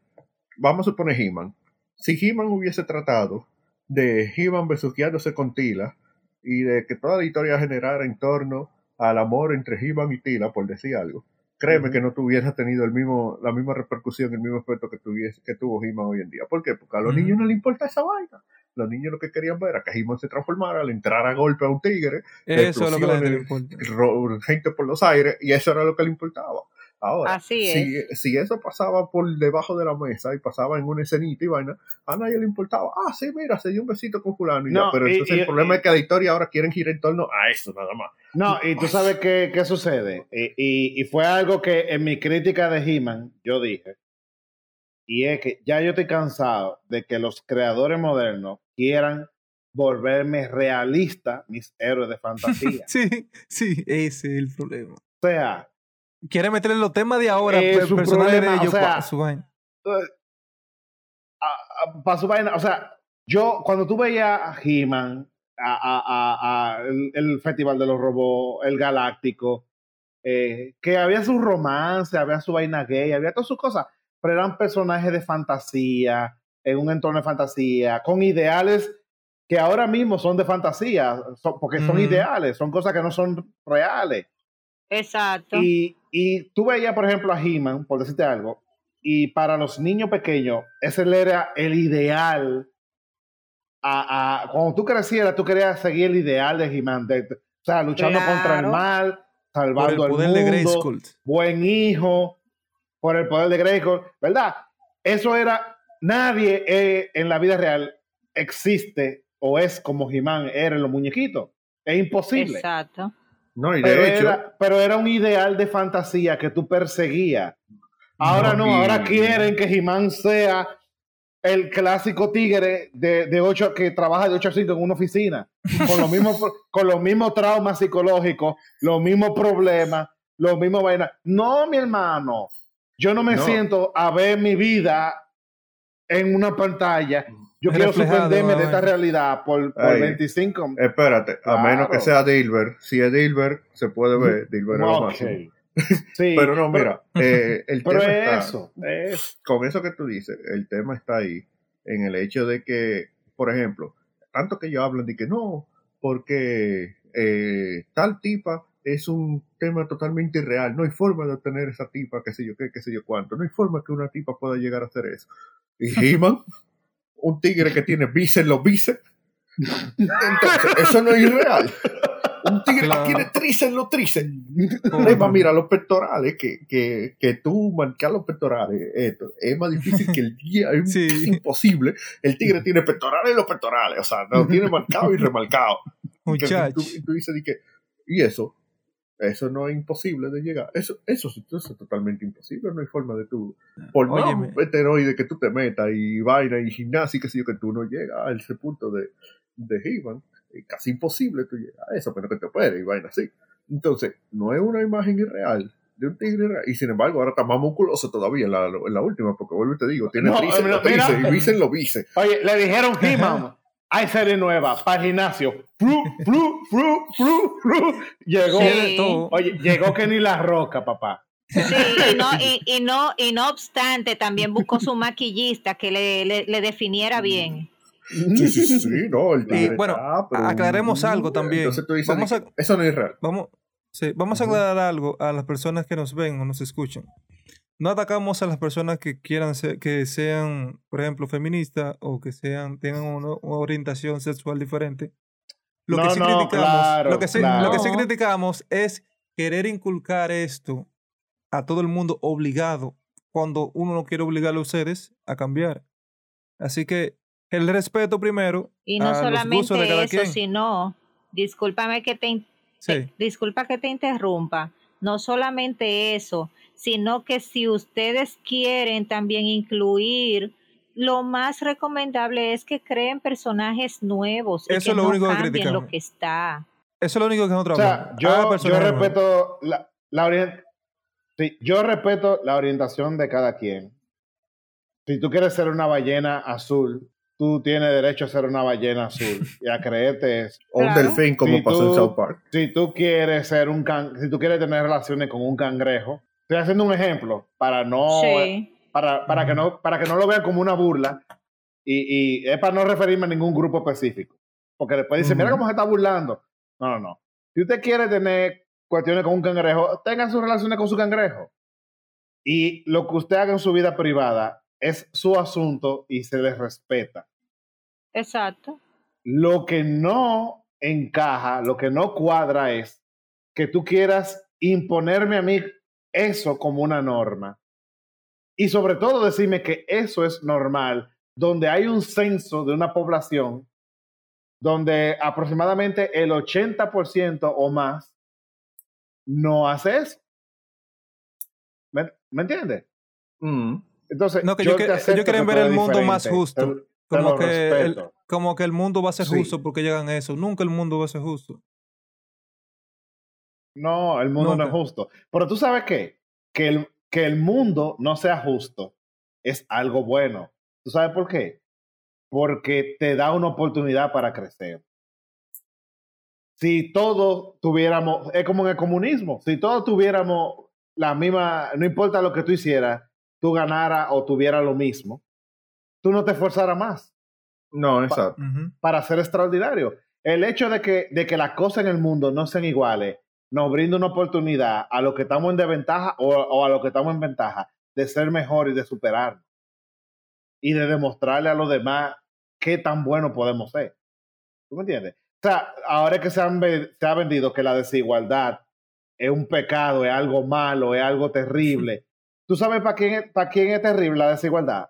vamos a suponer He-Man. Si He-Man hubiese tratado de He-Man besuqueándose con Tila y de que toda la historia generara en torno al amor entre He-Man y Tila, por decir algo, créeme que no tuviese tenido el mismo, la misma repercusión, el mismo efecto que, tuviese, que tuvo He-Man hoy en día. ¿Por qué? Porque a los niños no les importa esa vaina. Los niños lo que querían ver era que He-Man se transformara, le entrara a golpe a un tigre, eso es lo que gente por los aires, y eso era lo que le importaba. Ahora, si, si, eso pasaba por debajo de la mesa y pasaba en una escenita y vaina, a nadie le importaba. Ah, sí, mira, se dio un besito con fulano. Y ya. Pero entonces el problema es que la historia ahora quieren girar en torno a eso nada más. No, y tú sabes qué, qué sucede. Y, y, fue algo que en mi crítica de He-Man yo dije. Y es que ya yo estoy cansado de que los creadores modernos quieran volverme realista mis héroes de fantasía. sí, sí, ese es el problema. O sea, quiere meterle los temas de ahora, es personales de ellos, para su vaina. Para su vaina, o sea, yo cuando tú veías a He-Man, a, el, Festival de los Robots, el Galáctico, eh, que había su romance, había su vaina gay, había todas sus cosas, pero eran personajes de fantasía, en un entorno de fantasía, con ideales que ahora mismo son de fantasía, porque son ideales, son cosas que no son reales. Exacto. Y, y tú veías, por ejemplo, a He-Man, por decirte algo, y para los niños pequeños, ese era el ideal. A, a, cuando tú crecieras, tú querías seguir el ideal de He-Man, o sea, luchando contra el mal, salvando el poder mundo, de buen hijo, por el poder de Grayskull, ¿verdad? Eso era, nadie eh, en la vida real existe o es como He-Man era en los muñequitos. Es imposible. Exacto. No, y de pero, hecho, era, pero era un ideal de fantasía que tú perseguías. Ahora no, ahora quieren que Jimán sea el clásico tigre de, de 8 que trabaja de 8 a 5 en una oficina, con los mismos, con los mismos traumas psicológicos, los mismos problemas, los mismos vainas. No, mi hermano, yo no me siento a ver mi vida en una pantalla yo quiero suspenderme de esta realidad por, por 25. Espérate, a menos que sea Dilbert. Si es Dilbert, se puede ver. Dilbert okay. sí, pero no, mira, eh, el tema está, eso, es... con eso que tú dices, el tema está ahí en el hecho de que, por ejemplo, tanto que ellos hablan de que no, porque eh, tal tipa es un tema totalmente irreal, no hay forma de obtener esa tipa, qué sé yo qué, qué sé yo cuánto, no hay forma que una tipa pueda llegar a hacer eso. Y He-Man un tigre que tiene bíceps los bíceps. Entonces, eso no es irreal. Un tigre que tiene tríceps los tríceps. mira, los pectorales, que, que, que tú marcas los pectorales, esto, es más difícil que el día, es, imposible. El tigre tiene pectorales y los pectorales, o sea, lo tiene marcado y remarcado. Muchachos. Y tú, dices, y eso, eso no es imposible de llegar. Eso, eso, es totalmente imposible. No hay forma de tú. Por más heteroide que tú te metas y vaina y gimnasia y que sé yo, que tú no llegas a ese punto de, de He-Man. Es casi imposible tú llegar a eso, pero que te puede y vaina así. Entonces, no es una imagen irreal de un tigre real. Y sin embargo, ahora está más musculoso todavía en la, en la última, porque vuelvo y te digo, tiene no, tríceps, y bíceps lo bíceps. Oye, le dijeron He-Man. Hay serie nueva flu, flu. Llegó, oye, llegó Kenny La Roca, papá. Sí, y no, y, no, y no obstante, también buscó su maquillista que le, le, definiera bien. Sí, sí, sí, no, el y, bueno, aclaremos algo también. vamos a, eso no es real. Vamos, sí, vamos a aclarar algo a las personas que nos ven o nos escuchan no atacamos a las personas que quieran ser, que sean, por ejemplo, feministas o que sean, tengan una, orientación sexual diferente. Lo, que sí criticamos, lo, que sí, lo que sí criticamos es querer inculcar esto a todo el mundo obligado cuando uno no quiere obligar a ustedes a cambiar. Así que el respeto primero. Y no solamente eso, sino, discúlpame que te, disculpa que te interrumpa, no solamente eso, sino que si ustedes quieren también incluir, lo más recomendable es que creen personajes nuevos. Eso es lo único que lo que está. Eso es lo único que nosotros o sea, yo, yo respeto la, la yo respeto la orientación de cada quien. Si tú quieres ser una ballena azul, tú tienes derecho a ser una ballena azul y a creerte eso. O un delfín como pasó en South Park. Si tú quieres ser un can, si tú quieres tener relaciones con un cangrejo, Estoy haciendo un ejemplo para no, para, para, que no, para que no lo vean como una burla y, y es para no referirme a ningún grupo específico. Porque después dice, mira cómo se está burlando. No, no, no. Si usted quiere tener cuestiones con un cangrejo, tenga sus relaciones con su cangrejo. Y lo que usted haga en su vida privada es su asunto y se le respeta. Exacto. Lo que no encaja, lo que no cuadra es que tú quieras imponerme a mí eso como una norma. Y sobre todo decirme que eso es normal, donde hay un censo de una población donde aproximadamente el 80% o más no hace eso. ¿Me, entiendes? Mm. Entonces, no, que yo, quieren ver el mundo más justo. como, que el, como que el mundo va a ser justo porque llegan a eso. Nunca el mundo va a ser justo. No, el mundo no es justo. Pero tú sabes qué? Que el, que el mundo no sea justo es algo bueno. ¿Tú sabes por qué? Porque te da una oportunidad para crecer. Si todos tuviéramos, es como en el comunismo, si todos tuviéramos la misma, no importa lo que tú hicieras, tú ganara o tuviera lo mismo, tú no te esforzaras más. No, exacto. para ser extraordinario. El hecho de que, de que las cosas en el mundo no sean iguales nos brinda una oportunidad a los que estamos en desventaja o, a los que estamos en ventaja de ser mejor y de superar. Y de demostrarle a los demás qué tan bueno podemos ser. ¿Tú me entiendes? O sea, ahora que se, se ha vendido que la desigualdad es un pecado, es algo malo, es algo terrible. ¿Tú sabes para quién, para quién es terrible la desigualdad?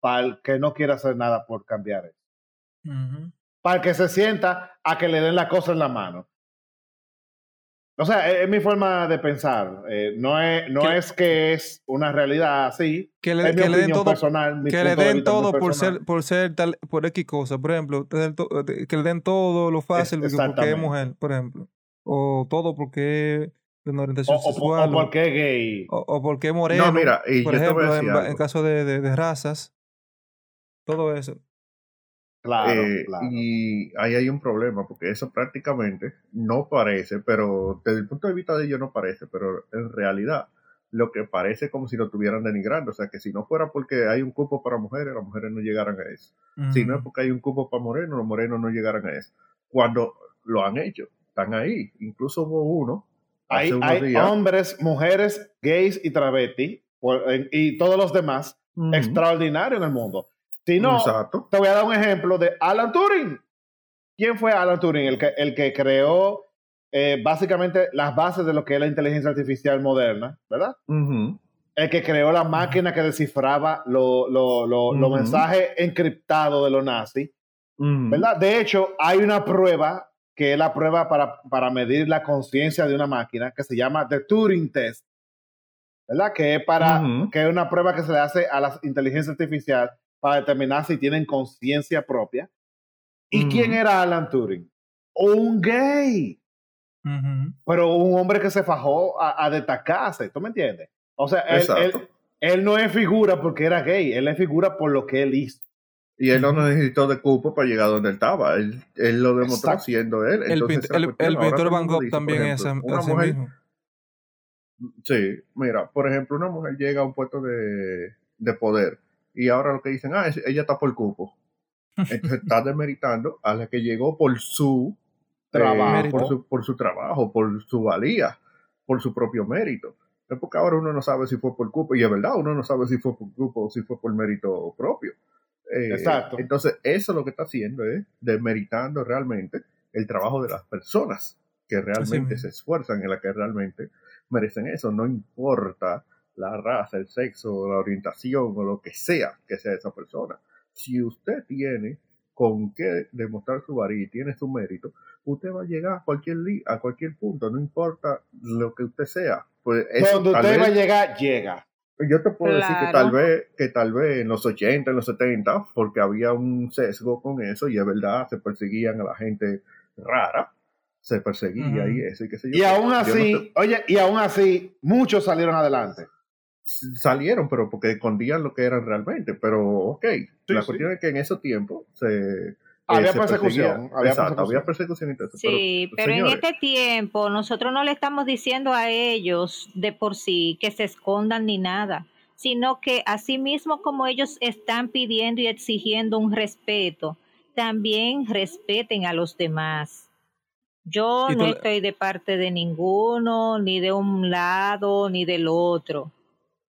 Para el que no quiere hacer nada por cambiar eso. Para el que se sienta a que le den la cosa en la mano. O sea, es, mi forma de pensar. Eh, no es, no es que es una realidad así. Que le, que le den todo, personal, que le den todo por ser, por ser tal, por X cosa. Por ejemplo, que le den todo lo fácil porque es mujer, por ejemplo. O todo porque de una orientación o, sexual. O, porque es gay. O, porque es moreno. No, mira, y por ejemplo, en, caso de, de, razas. Todo eso. Claro, eh, claro, Y ahí hay un problema, porque eso prácticamente no parece, pero desde el punto de vista de ellos no parece, pero en realidad lo que parece como si lo estuvieran denigrando. O sea, que si no fuera porque hay un cupo para mujeres, las mujeres no llegaran a eso. Si no es porque hay un cupo para morenos, los morenos no llegaran a eso. Cuando lo han hecho, están ahí. Incluso hubo uno hay, hombres, mujeres, gays y travestis y todos los demás extraordinarios en el mundo. Si no, te voy a dar un ejemplo de Alan Turing. ¿Quién fue Alan Turing? El que, el que creó eh, básicamente las bases de lo que es la inteligencia artificial moderna, ¿verdad? El que creó la máquina que descifraba los mensajes encriptados de los nazis, ¿verdad? De hecho, hay una prueba que es la prueba para, para medir la conciencia de una máquina, que se llama The Turing Test, ¿verdad? Que es, para, que es una prueba que se le hace a la inteligencia artificial para determinar si tienen conciencia propia. ¿Y quién era Alan Turing? Un gay. Pero un hombre que se fajó a, destacarse, ¿tú me entiendes? O sea, él, él, él, no es figura porque era gay, él es figura por lo que él hizo. Y él no necesitó de cupo para llegar donde él estaba. Él, él lo demostró siendo él. el, pintor Van Gogh también es así Sí, mira, por ejemplo, una mujer llega a un puesto de, de poder y ahora lo que dicen, ah, ella está por cupo. Entonces está demeritando a la que llegó por su trabajo, por, su, por su trabajo, por su valía, por su propio mérito. Es porque ahora uno no sabe si fue por cupo, y es verdad, uno no sabe si fue por cupo o si fue por mérito propio. Eh, Exacto. Entonces, eso lo que está haciendo es demeritando realmente el trabajo de las personas que realmente se esfuerzan, en la que realmente merecen eso. No importa la raza, el sexo, la orientación o lo que sea que sea esa persona. Si usted tiene con qué demostrar su varilla y tiene su mérito, usted va a llegar a cualquier, a cualquier punto, no importa lo que usted sea. Pues Cuando usted va a llegar, llega. Yo te puedo decir que tal vez, que tal vez en los 80, en los 70, porque había un sesgo con eso, y es verdad, se perseguían a la gente rara, se perseguía y eso, y qué sé yo. Y aún así, oye, y aún así, muchos salieron adelante salieron, pero porque escondían lo que eran realmente. Pero, ok, la cuestión es que en ese tiempo se, había persecución. Había Exacto, había persecución. sí, pero, en este tiempo nosotros no le estamos diciendo a ellos de por sí que se escondan ni nada, sino que así mismo como ellos están pidiendo y exigiendo un respeto, también respeten a los demás. Yo no estoy de parte de ninguno, ni de un lado, ni del otro.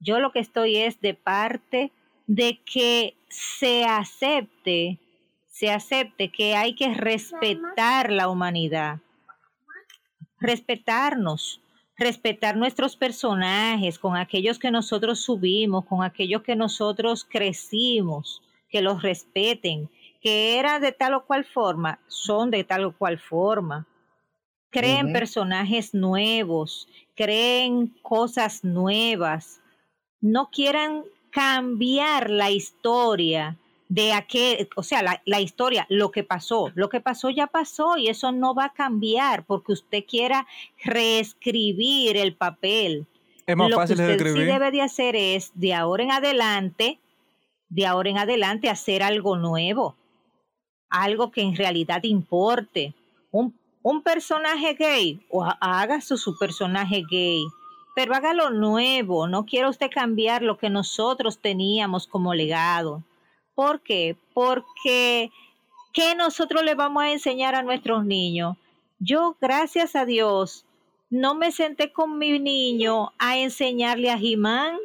Yo lo que estoy es de parte de que se acepte, se acepte que hay que respetar la humanidad, respetarnos, respetar nuestros personajes con aquellos que nosotros subimos, con aquellos que nosotros crecimos, que los respeten, que eran de tal o cual forma, son de tal o cual forma. Creen personajes nuevos, creen cosas nuevas. No quieran cambiar la historia de aquel, o sea, la, la, historia, lo que pasó, lo que pasó ya pasó y eso no va a cambiar porque usted quiera reescribir el papel. Es más lo fácil que usted de sí debe de hacer es de ahora en adelante, de ahora en adelante hacer algo nuevo algo que en realidad importe. Un, un personaje gay, o haga su, su personaje gay, pero hágalo nuevo. No quiero usted cambiar lo que nosotros teníamos como legado. ¿Por qué? Porque ¿qué nosotros le vamos a enseñar a nuestros niños? Yo, gracias a Dios, no me senté con mi niño a enseñarle a Jimán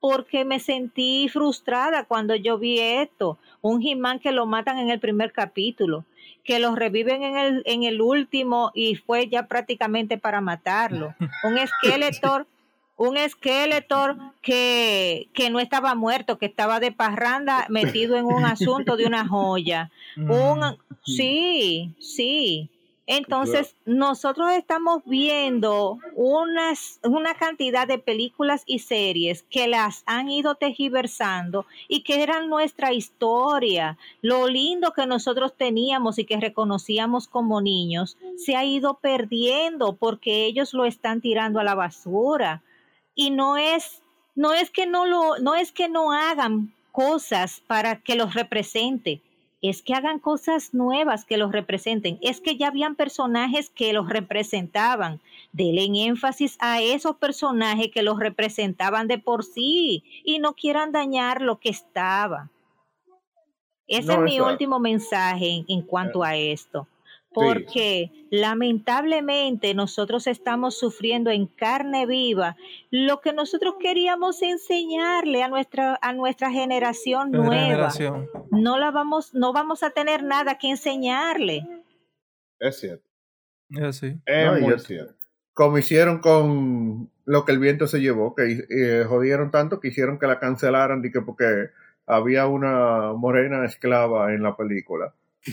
porque me sentí frustrada cuando yo vi esto. Un Jimán que lo matan en el primer capítulo, que lo reviven en el, en el último y fue ya prácticamente para matarlo. Un Skeletor, un Skeletor que, que no estaba muerto, que estaba de parranda metido en un asunto de una joya. Un, Mm. sí, sí. Entonces, nosotros estamos viendo unas, una cantidad de películas y series que las han ido tejiversando y que eran nuestra historia. Lo lindo que nosotros teníamos y que reconocíamos como niños se ha ido perdiendo porque ellos lo están tirando a la basura. Y no es, no es que no lo, no es que no hagan cosas para que los represente es que hagan cosas nuevas que los representen, es que ya habían personajes que los representaban, denle énfasis a esos personajes que los representaban de por sí y no quieran dañar lo que estaba. Ese No, es mi último mensaje en, en cuanto a esto, porque lamentablemente nosotros estamos sufriendo en carne viva lo que nosotros queríamos enseñarle a nuestra, a nuestra generación Nueva nueva generación. no la vamos, no vamos a tener nada que enseñarle. Es cierto. Es así. Es No, y muy es- cierto. Como hicieron con lo que el viento se llevó, que eh, jodieron tanto que hicieron que la cancelaran de que porque había una morena esclava en la película.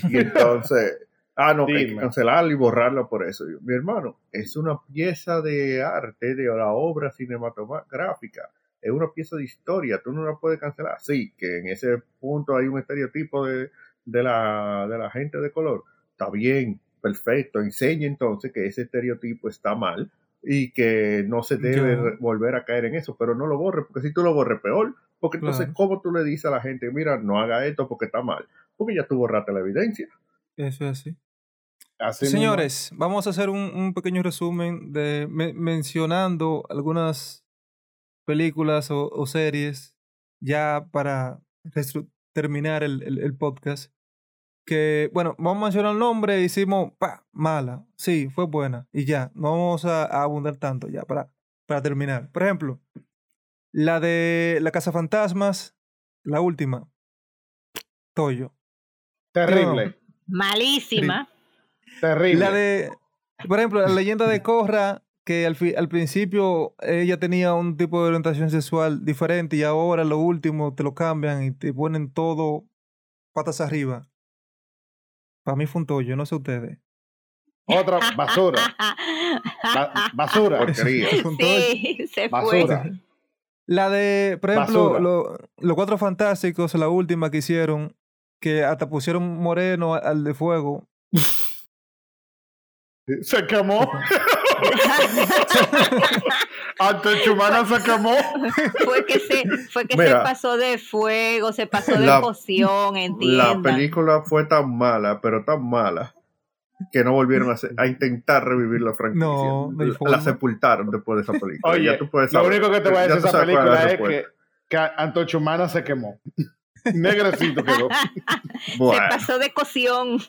Y entonces, ah, no, hay que Dime. cancelarla y borrarla por eso. Yo, Mi hermano, es una pieza de arte, de la obra cinematográfica. Es una pieza de historia, tú no la puedes cancelar. Sí, que en ese punto hay un estereotipo de, de, la, de la gente de color. Está bien, perfecto. Enseña entonces que ese estereotipo está mal y que no se debe Yo- volver a caer en eso, pero no lo borres, porque si tú lo borres, peor. Porque entonces, Claro. ¿cómo tú le dices a la gente, mira, no haga esto porque está mal? Porque ya tú borraste la evidencia. Eso es así. Así mismo. Señores, vamos a hacer un, un pequeño resumen de me- mencionando algunas películas o, o series ya para terminar el, el- el podcast. Que, bueno, vamos a mencionar el nombre y hicimos, pa, mala. Sí, fue buena. Y ya, no vamos a, a abundar tanto ya para, para terminar. Por ejemplo, la de La Casa Fantasmas, la última. Toyo. Terrible. Malísima. Terrible. La de, por ejemplo, la leyenda de Korra, que al, fi- al principio ella tenía un tipo de orientación sexual diferente y ahora lo último te lo cambian y te ponen todo patas arriba. Para mí fue un tollo, no sé ustedes. Otra basura. Ba- basura. Porquería. Sí, se Basura. fue. La de, por ejemplo, lo- los cuatro fantásticos, la última que hicieron, que hasta pusieron moreno al de fuego. Se quemó. Chumana se quemó. fue que se, fue que se pasó de fuego, se pasó de poción, La película fue tan mala, pero tan mala, que no volvieron a, intentar revivir la franquicia. No, la sepultaron después de esa película. Oye, tú puedes lo único que te voy a decir de esa película es que, que Antorcha Humana se quemó. Negrecito quedó. Se pasó de cocción.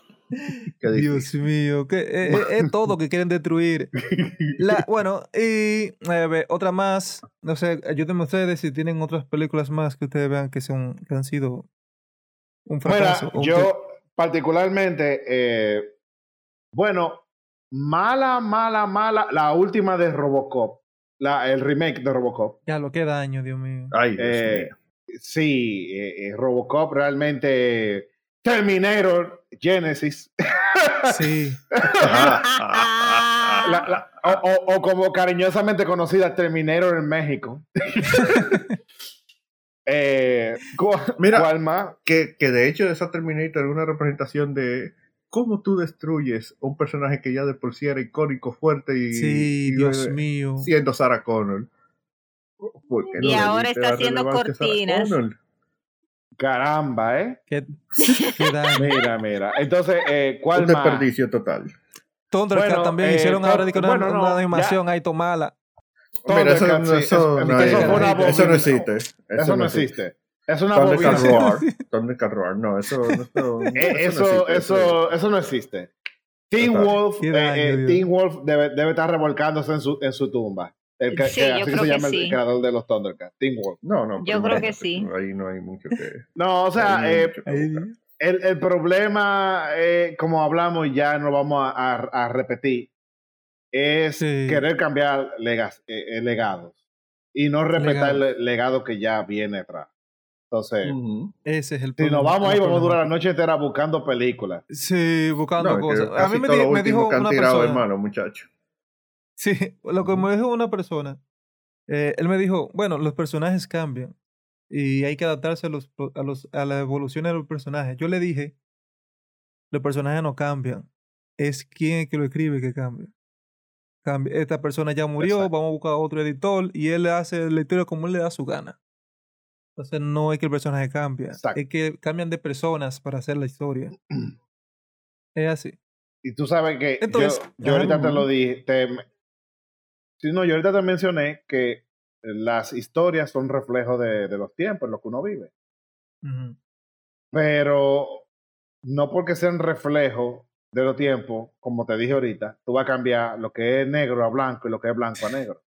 Dios mío, que eh, eh, es, todo que quieren destruir. bueno, y otra más, no sé, ayúdenme ustedes si tienen otras películas más que ustedes vean que, son, que han sido un fracaso. yo particularmente, eh, bueno, mala, mala, mala, la última de Robocop, la, el remake de Robocop. Ya lo que daño, Dios mío. Ay, Sí, Robocop realmente Terminator Genesis. Sí. o, como cariñosamente conocida Terminator en México. eh, Mira, Que, que de hecho esa Terminator es una representación de cómo tú destruyes un personaje que ya de por sí era icónico, fuerte y, sí, Dios mío. siendo Sarah Connor. Y ahora está haciendo cortinas. Caramba, ¿eh? ¿Qué, mira, mira. Entonces, eh, ¿cuál Un desperdicio total. Thundercat también eh, hicieron ahora una, una animación ahí tomala. Mira, eso, no, eso, no, eso, no existe. Eso, no existe. Es una Thundercat Roar. Thundercat Roar. No, eso, eso, eso, eso, eso no existe. Teen Wolf, eh, Teen Wolf debe, debe estar revolcándose en su, en su tumba. El que, sí, yo así creo se llama el creador de los Thundercats, Teamwork. No, no. Yo creo que sí. Ahí no hay mucho que. No, o sea, eh, el, el, problema, eh, como hablamos, ya no vamos a, a, repetir, es querer cambiar legas, eh, legados y no respetar el legado que ya viene atrás. Entonces, ese es el problema. Si nos vamos ahí, vamos a durar la noche entera buscando películas. Sí, buscando cosas. A mí me, me dijo una persona, hermano, muchacho. Sí, lo que me dijo una persona, eh, él me dijo, bueno, los personajes cambian y hay que adaptarse a, los, a, los, a la evolución de los personajes. Yo le dije, los personajes no cambian, es quien es que lo escribe que cambia. cambia. Esta persona ya murió, vamos a buscar otro editor y él hace la historia como él le da su gana. Entonces no es que el personaje cambia, es que cambian de personas para hacer la historia. es así. Y tú sabes que Entonces, yo, ahorita te lo dije, Sí, no, yo ahorita te mencioné que las historias son reflejo de, los tiempos en los que uno vive. Pero no porque sean reflejo de los tiempos, como te dije ahorita, tú vas a cambiar lo que es negro a blanco y lo que es blanco a negro.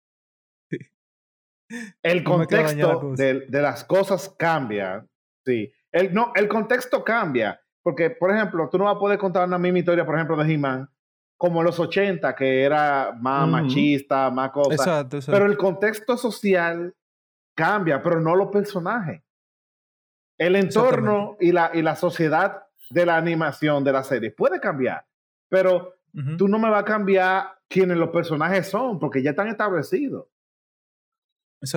El contexto de, de, las cosas cambia. Sí. El, no, el contexto cambia. Porque, por ejemplo, tú no vas a poder contar una misma historia, por ejemplo, de He-Man como los 80, que era más machista, más cosas. Exacto, Pero el contexto social cambia, pero no los personajes. El entorno y la, y la sociedad de la animación de la serie puede cambiar, pero tú no me vas a cambiar quiénes los personajes son, porque ya están establecidos.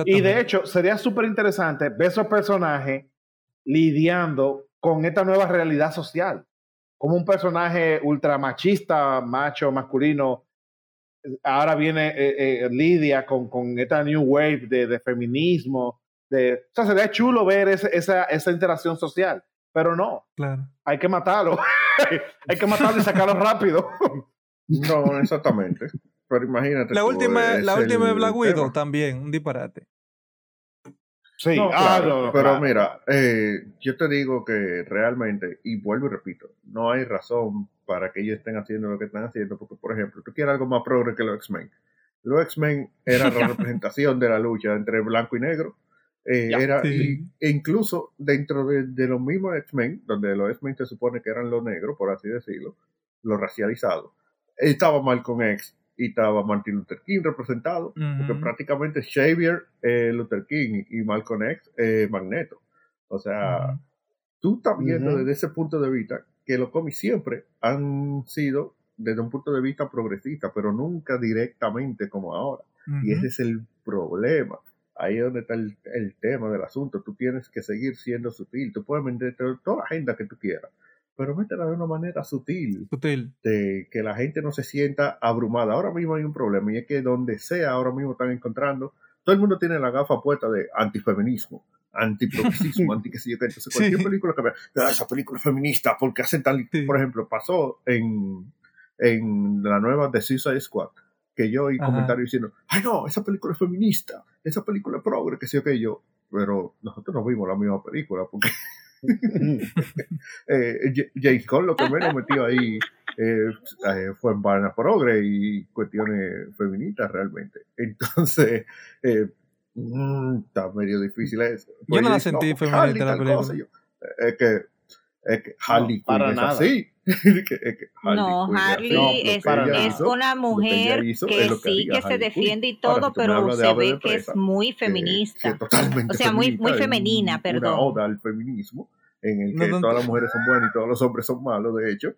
Y de hecho, sería súper interesante ver esos personajes lidiando con esta nueva realidad social como un personaje ultra machista, macho, masculino, ahora viene eh, eh, Lidia con, con, esta new wave de, de, feminismo. De, o sea, sería chulo ver esa, esa interacción social, pero no. Claro. Hay que matarlo. Hay que matarlo y sacarlo rápido. no, exactamente. Pero imagínate. La última, la última de Black Widow también, un disparate. Sí, ah, pero mira, eh, yo te digo que realmente, y vuelvo y repito, no hay razón para que ellos estén haciendo lo que están haciendo, porque por ejemplo, tú quieres algo más progre que los X-Men. Los X-Men era la representación de la lucha entre blanco y negro. Eh, era, e incluso dentro de, los mismos X-Men, donde los X-Men se supone que eran los negros, por así decirlo, los racializados, estaba Malcolm X, y estaba Martin Luther King representado, porque prácticamente Xavier eh, Luther King y Malcolm X eh, Magneto. O sea, tú estás viendo desde ese punto de vista que los cómics siempre han sido desde un punto de vista progresista, pero nunca directamente como ahora. Y ese es el problema. Ahí es donde está el, el, tema del asunto. Tú tienes que seguir siendo sutil. Tú puedes vender toda la agenda que tú quieras, pero métela de una manera sutil. Sutil. De que la gente no se sienta abrumada. Ahora mismo hay un problema y es que donde sea, ahora mismo están encontrando, todo el mundo tiene la gafa puesta de antifeminismo, antiprogresismo, anti que sé yo Entonces, cualquier película que vea, ah, esa película es feminista, porque hacen tal. Por ejemplo, pasó en, en la nueva The Suicide Squad que yo oí comentarios diciendo, ay no, esa película es feminista, esa película es progre, que sé yo que yo, pero nosotros no vimos la misma película porque eh, James Cole lo que menos metió ahí eh, eh, fue en Barna Progre y cuestiones feministas realmente. Entonces, eh, mm, está medio difícil eso. yo no la sentí feminista la película. es que, es que Harley Quinn es así. no, Harley es, es una mujer que, sí que se defiende y todo, pero se ve que es muy feminista. o sea, muy, muy femenina, perdón. Una oda al feminismo en el que todas las mujeres son buenas y todos los hombres son malos, de hecho.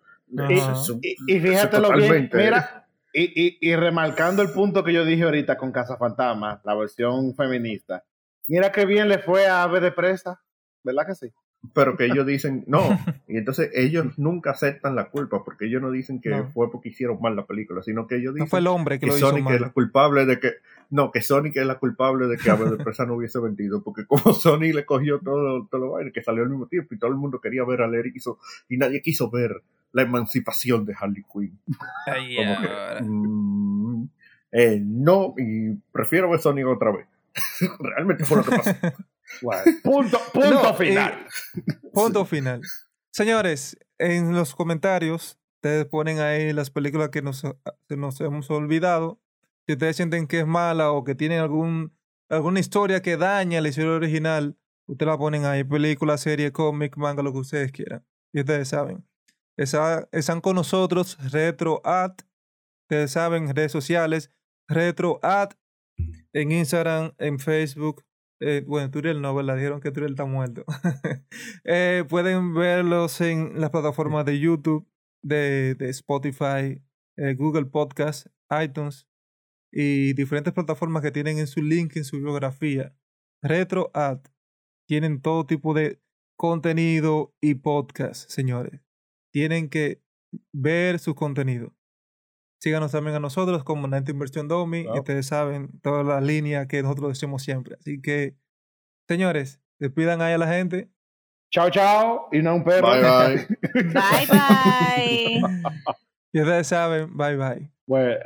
y, fíjate lo bien, mira, y, y, remarcando el punto que yo dije ahorita con Casa Fantasma, la versión feminista, mira qué bien le fue a Ave de Presa, ¿verdad que sí? Pero que ellos dicen no. Y entonces ellos nunca aceptan la culpa, porque ellos no dicen que fue porque hicieron mal la película, sino que ellos dicen no fue el hombre que, lo Sonic hizo es la culpable de que, no, que Sonic es la culpable de que Ave de Presa no hubiese vendido, porque como Sony le cogió todo, todo lo baile, que salió al mismo tiempo y todo el mundo quería ver a Larry y nadie quiso ver la emancipación de Harley Quinn. Mm, eh, no, y prefiero ver Sonic otra vez. Realmente fue lo que pasó. Punto, punto final. punto final. Señores, en los comentarios, ustedes ponen ahí las películas que nos, nos hemos olvidado. Si ustedes sienten que es mala o que tienen algún, alguna historia que daña la historia original, ustedes la ponen ahí. Película, serie, cómic, manga, lo que ustedes quieran. Y ustedes saben. están con nosotros, Retro Ustedes saben, redes sociales, Retro En Instagram, en Facebook, eh, bueno, Turiel no, ¿verdad? Dijeron que Turiel está muerto. Eh, pueden verlos en las plataformas de YouTube, de, Spotify, eh, Google Podcast, iTunes y diferentes plataformas que tienen en su link, en su biografía. Retro Ad. Tienen todo tipo de contenido y podcast, señores. Tienen que ver su contenido. Síganos también a nosotros como Nante Inversión Domi. Y ustedes saben toda la línea que nosotros decimos siempre. Así que, señores, despidan ahí a la gente. Chao, chao. Y no un perro. Bye, bye. bye, bye. y ustedes saben, bye, bye. Bueno.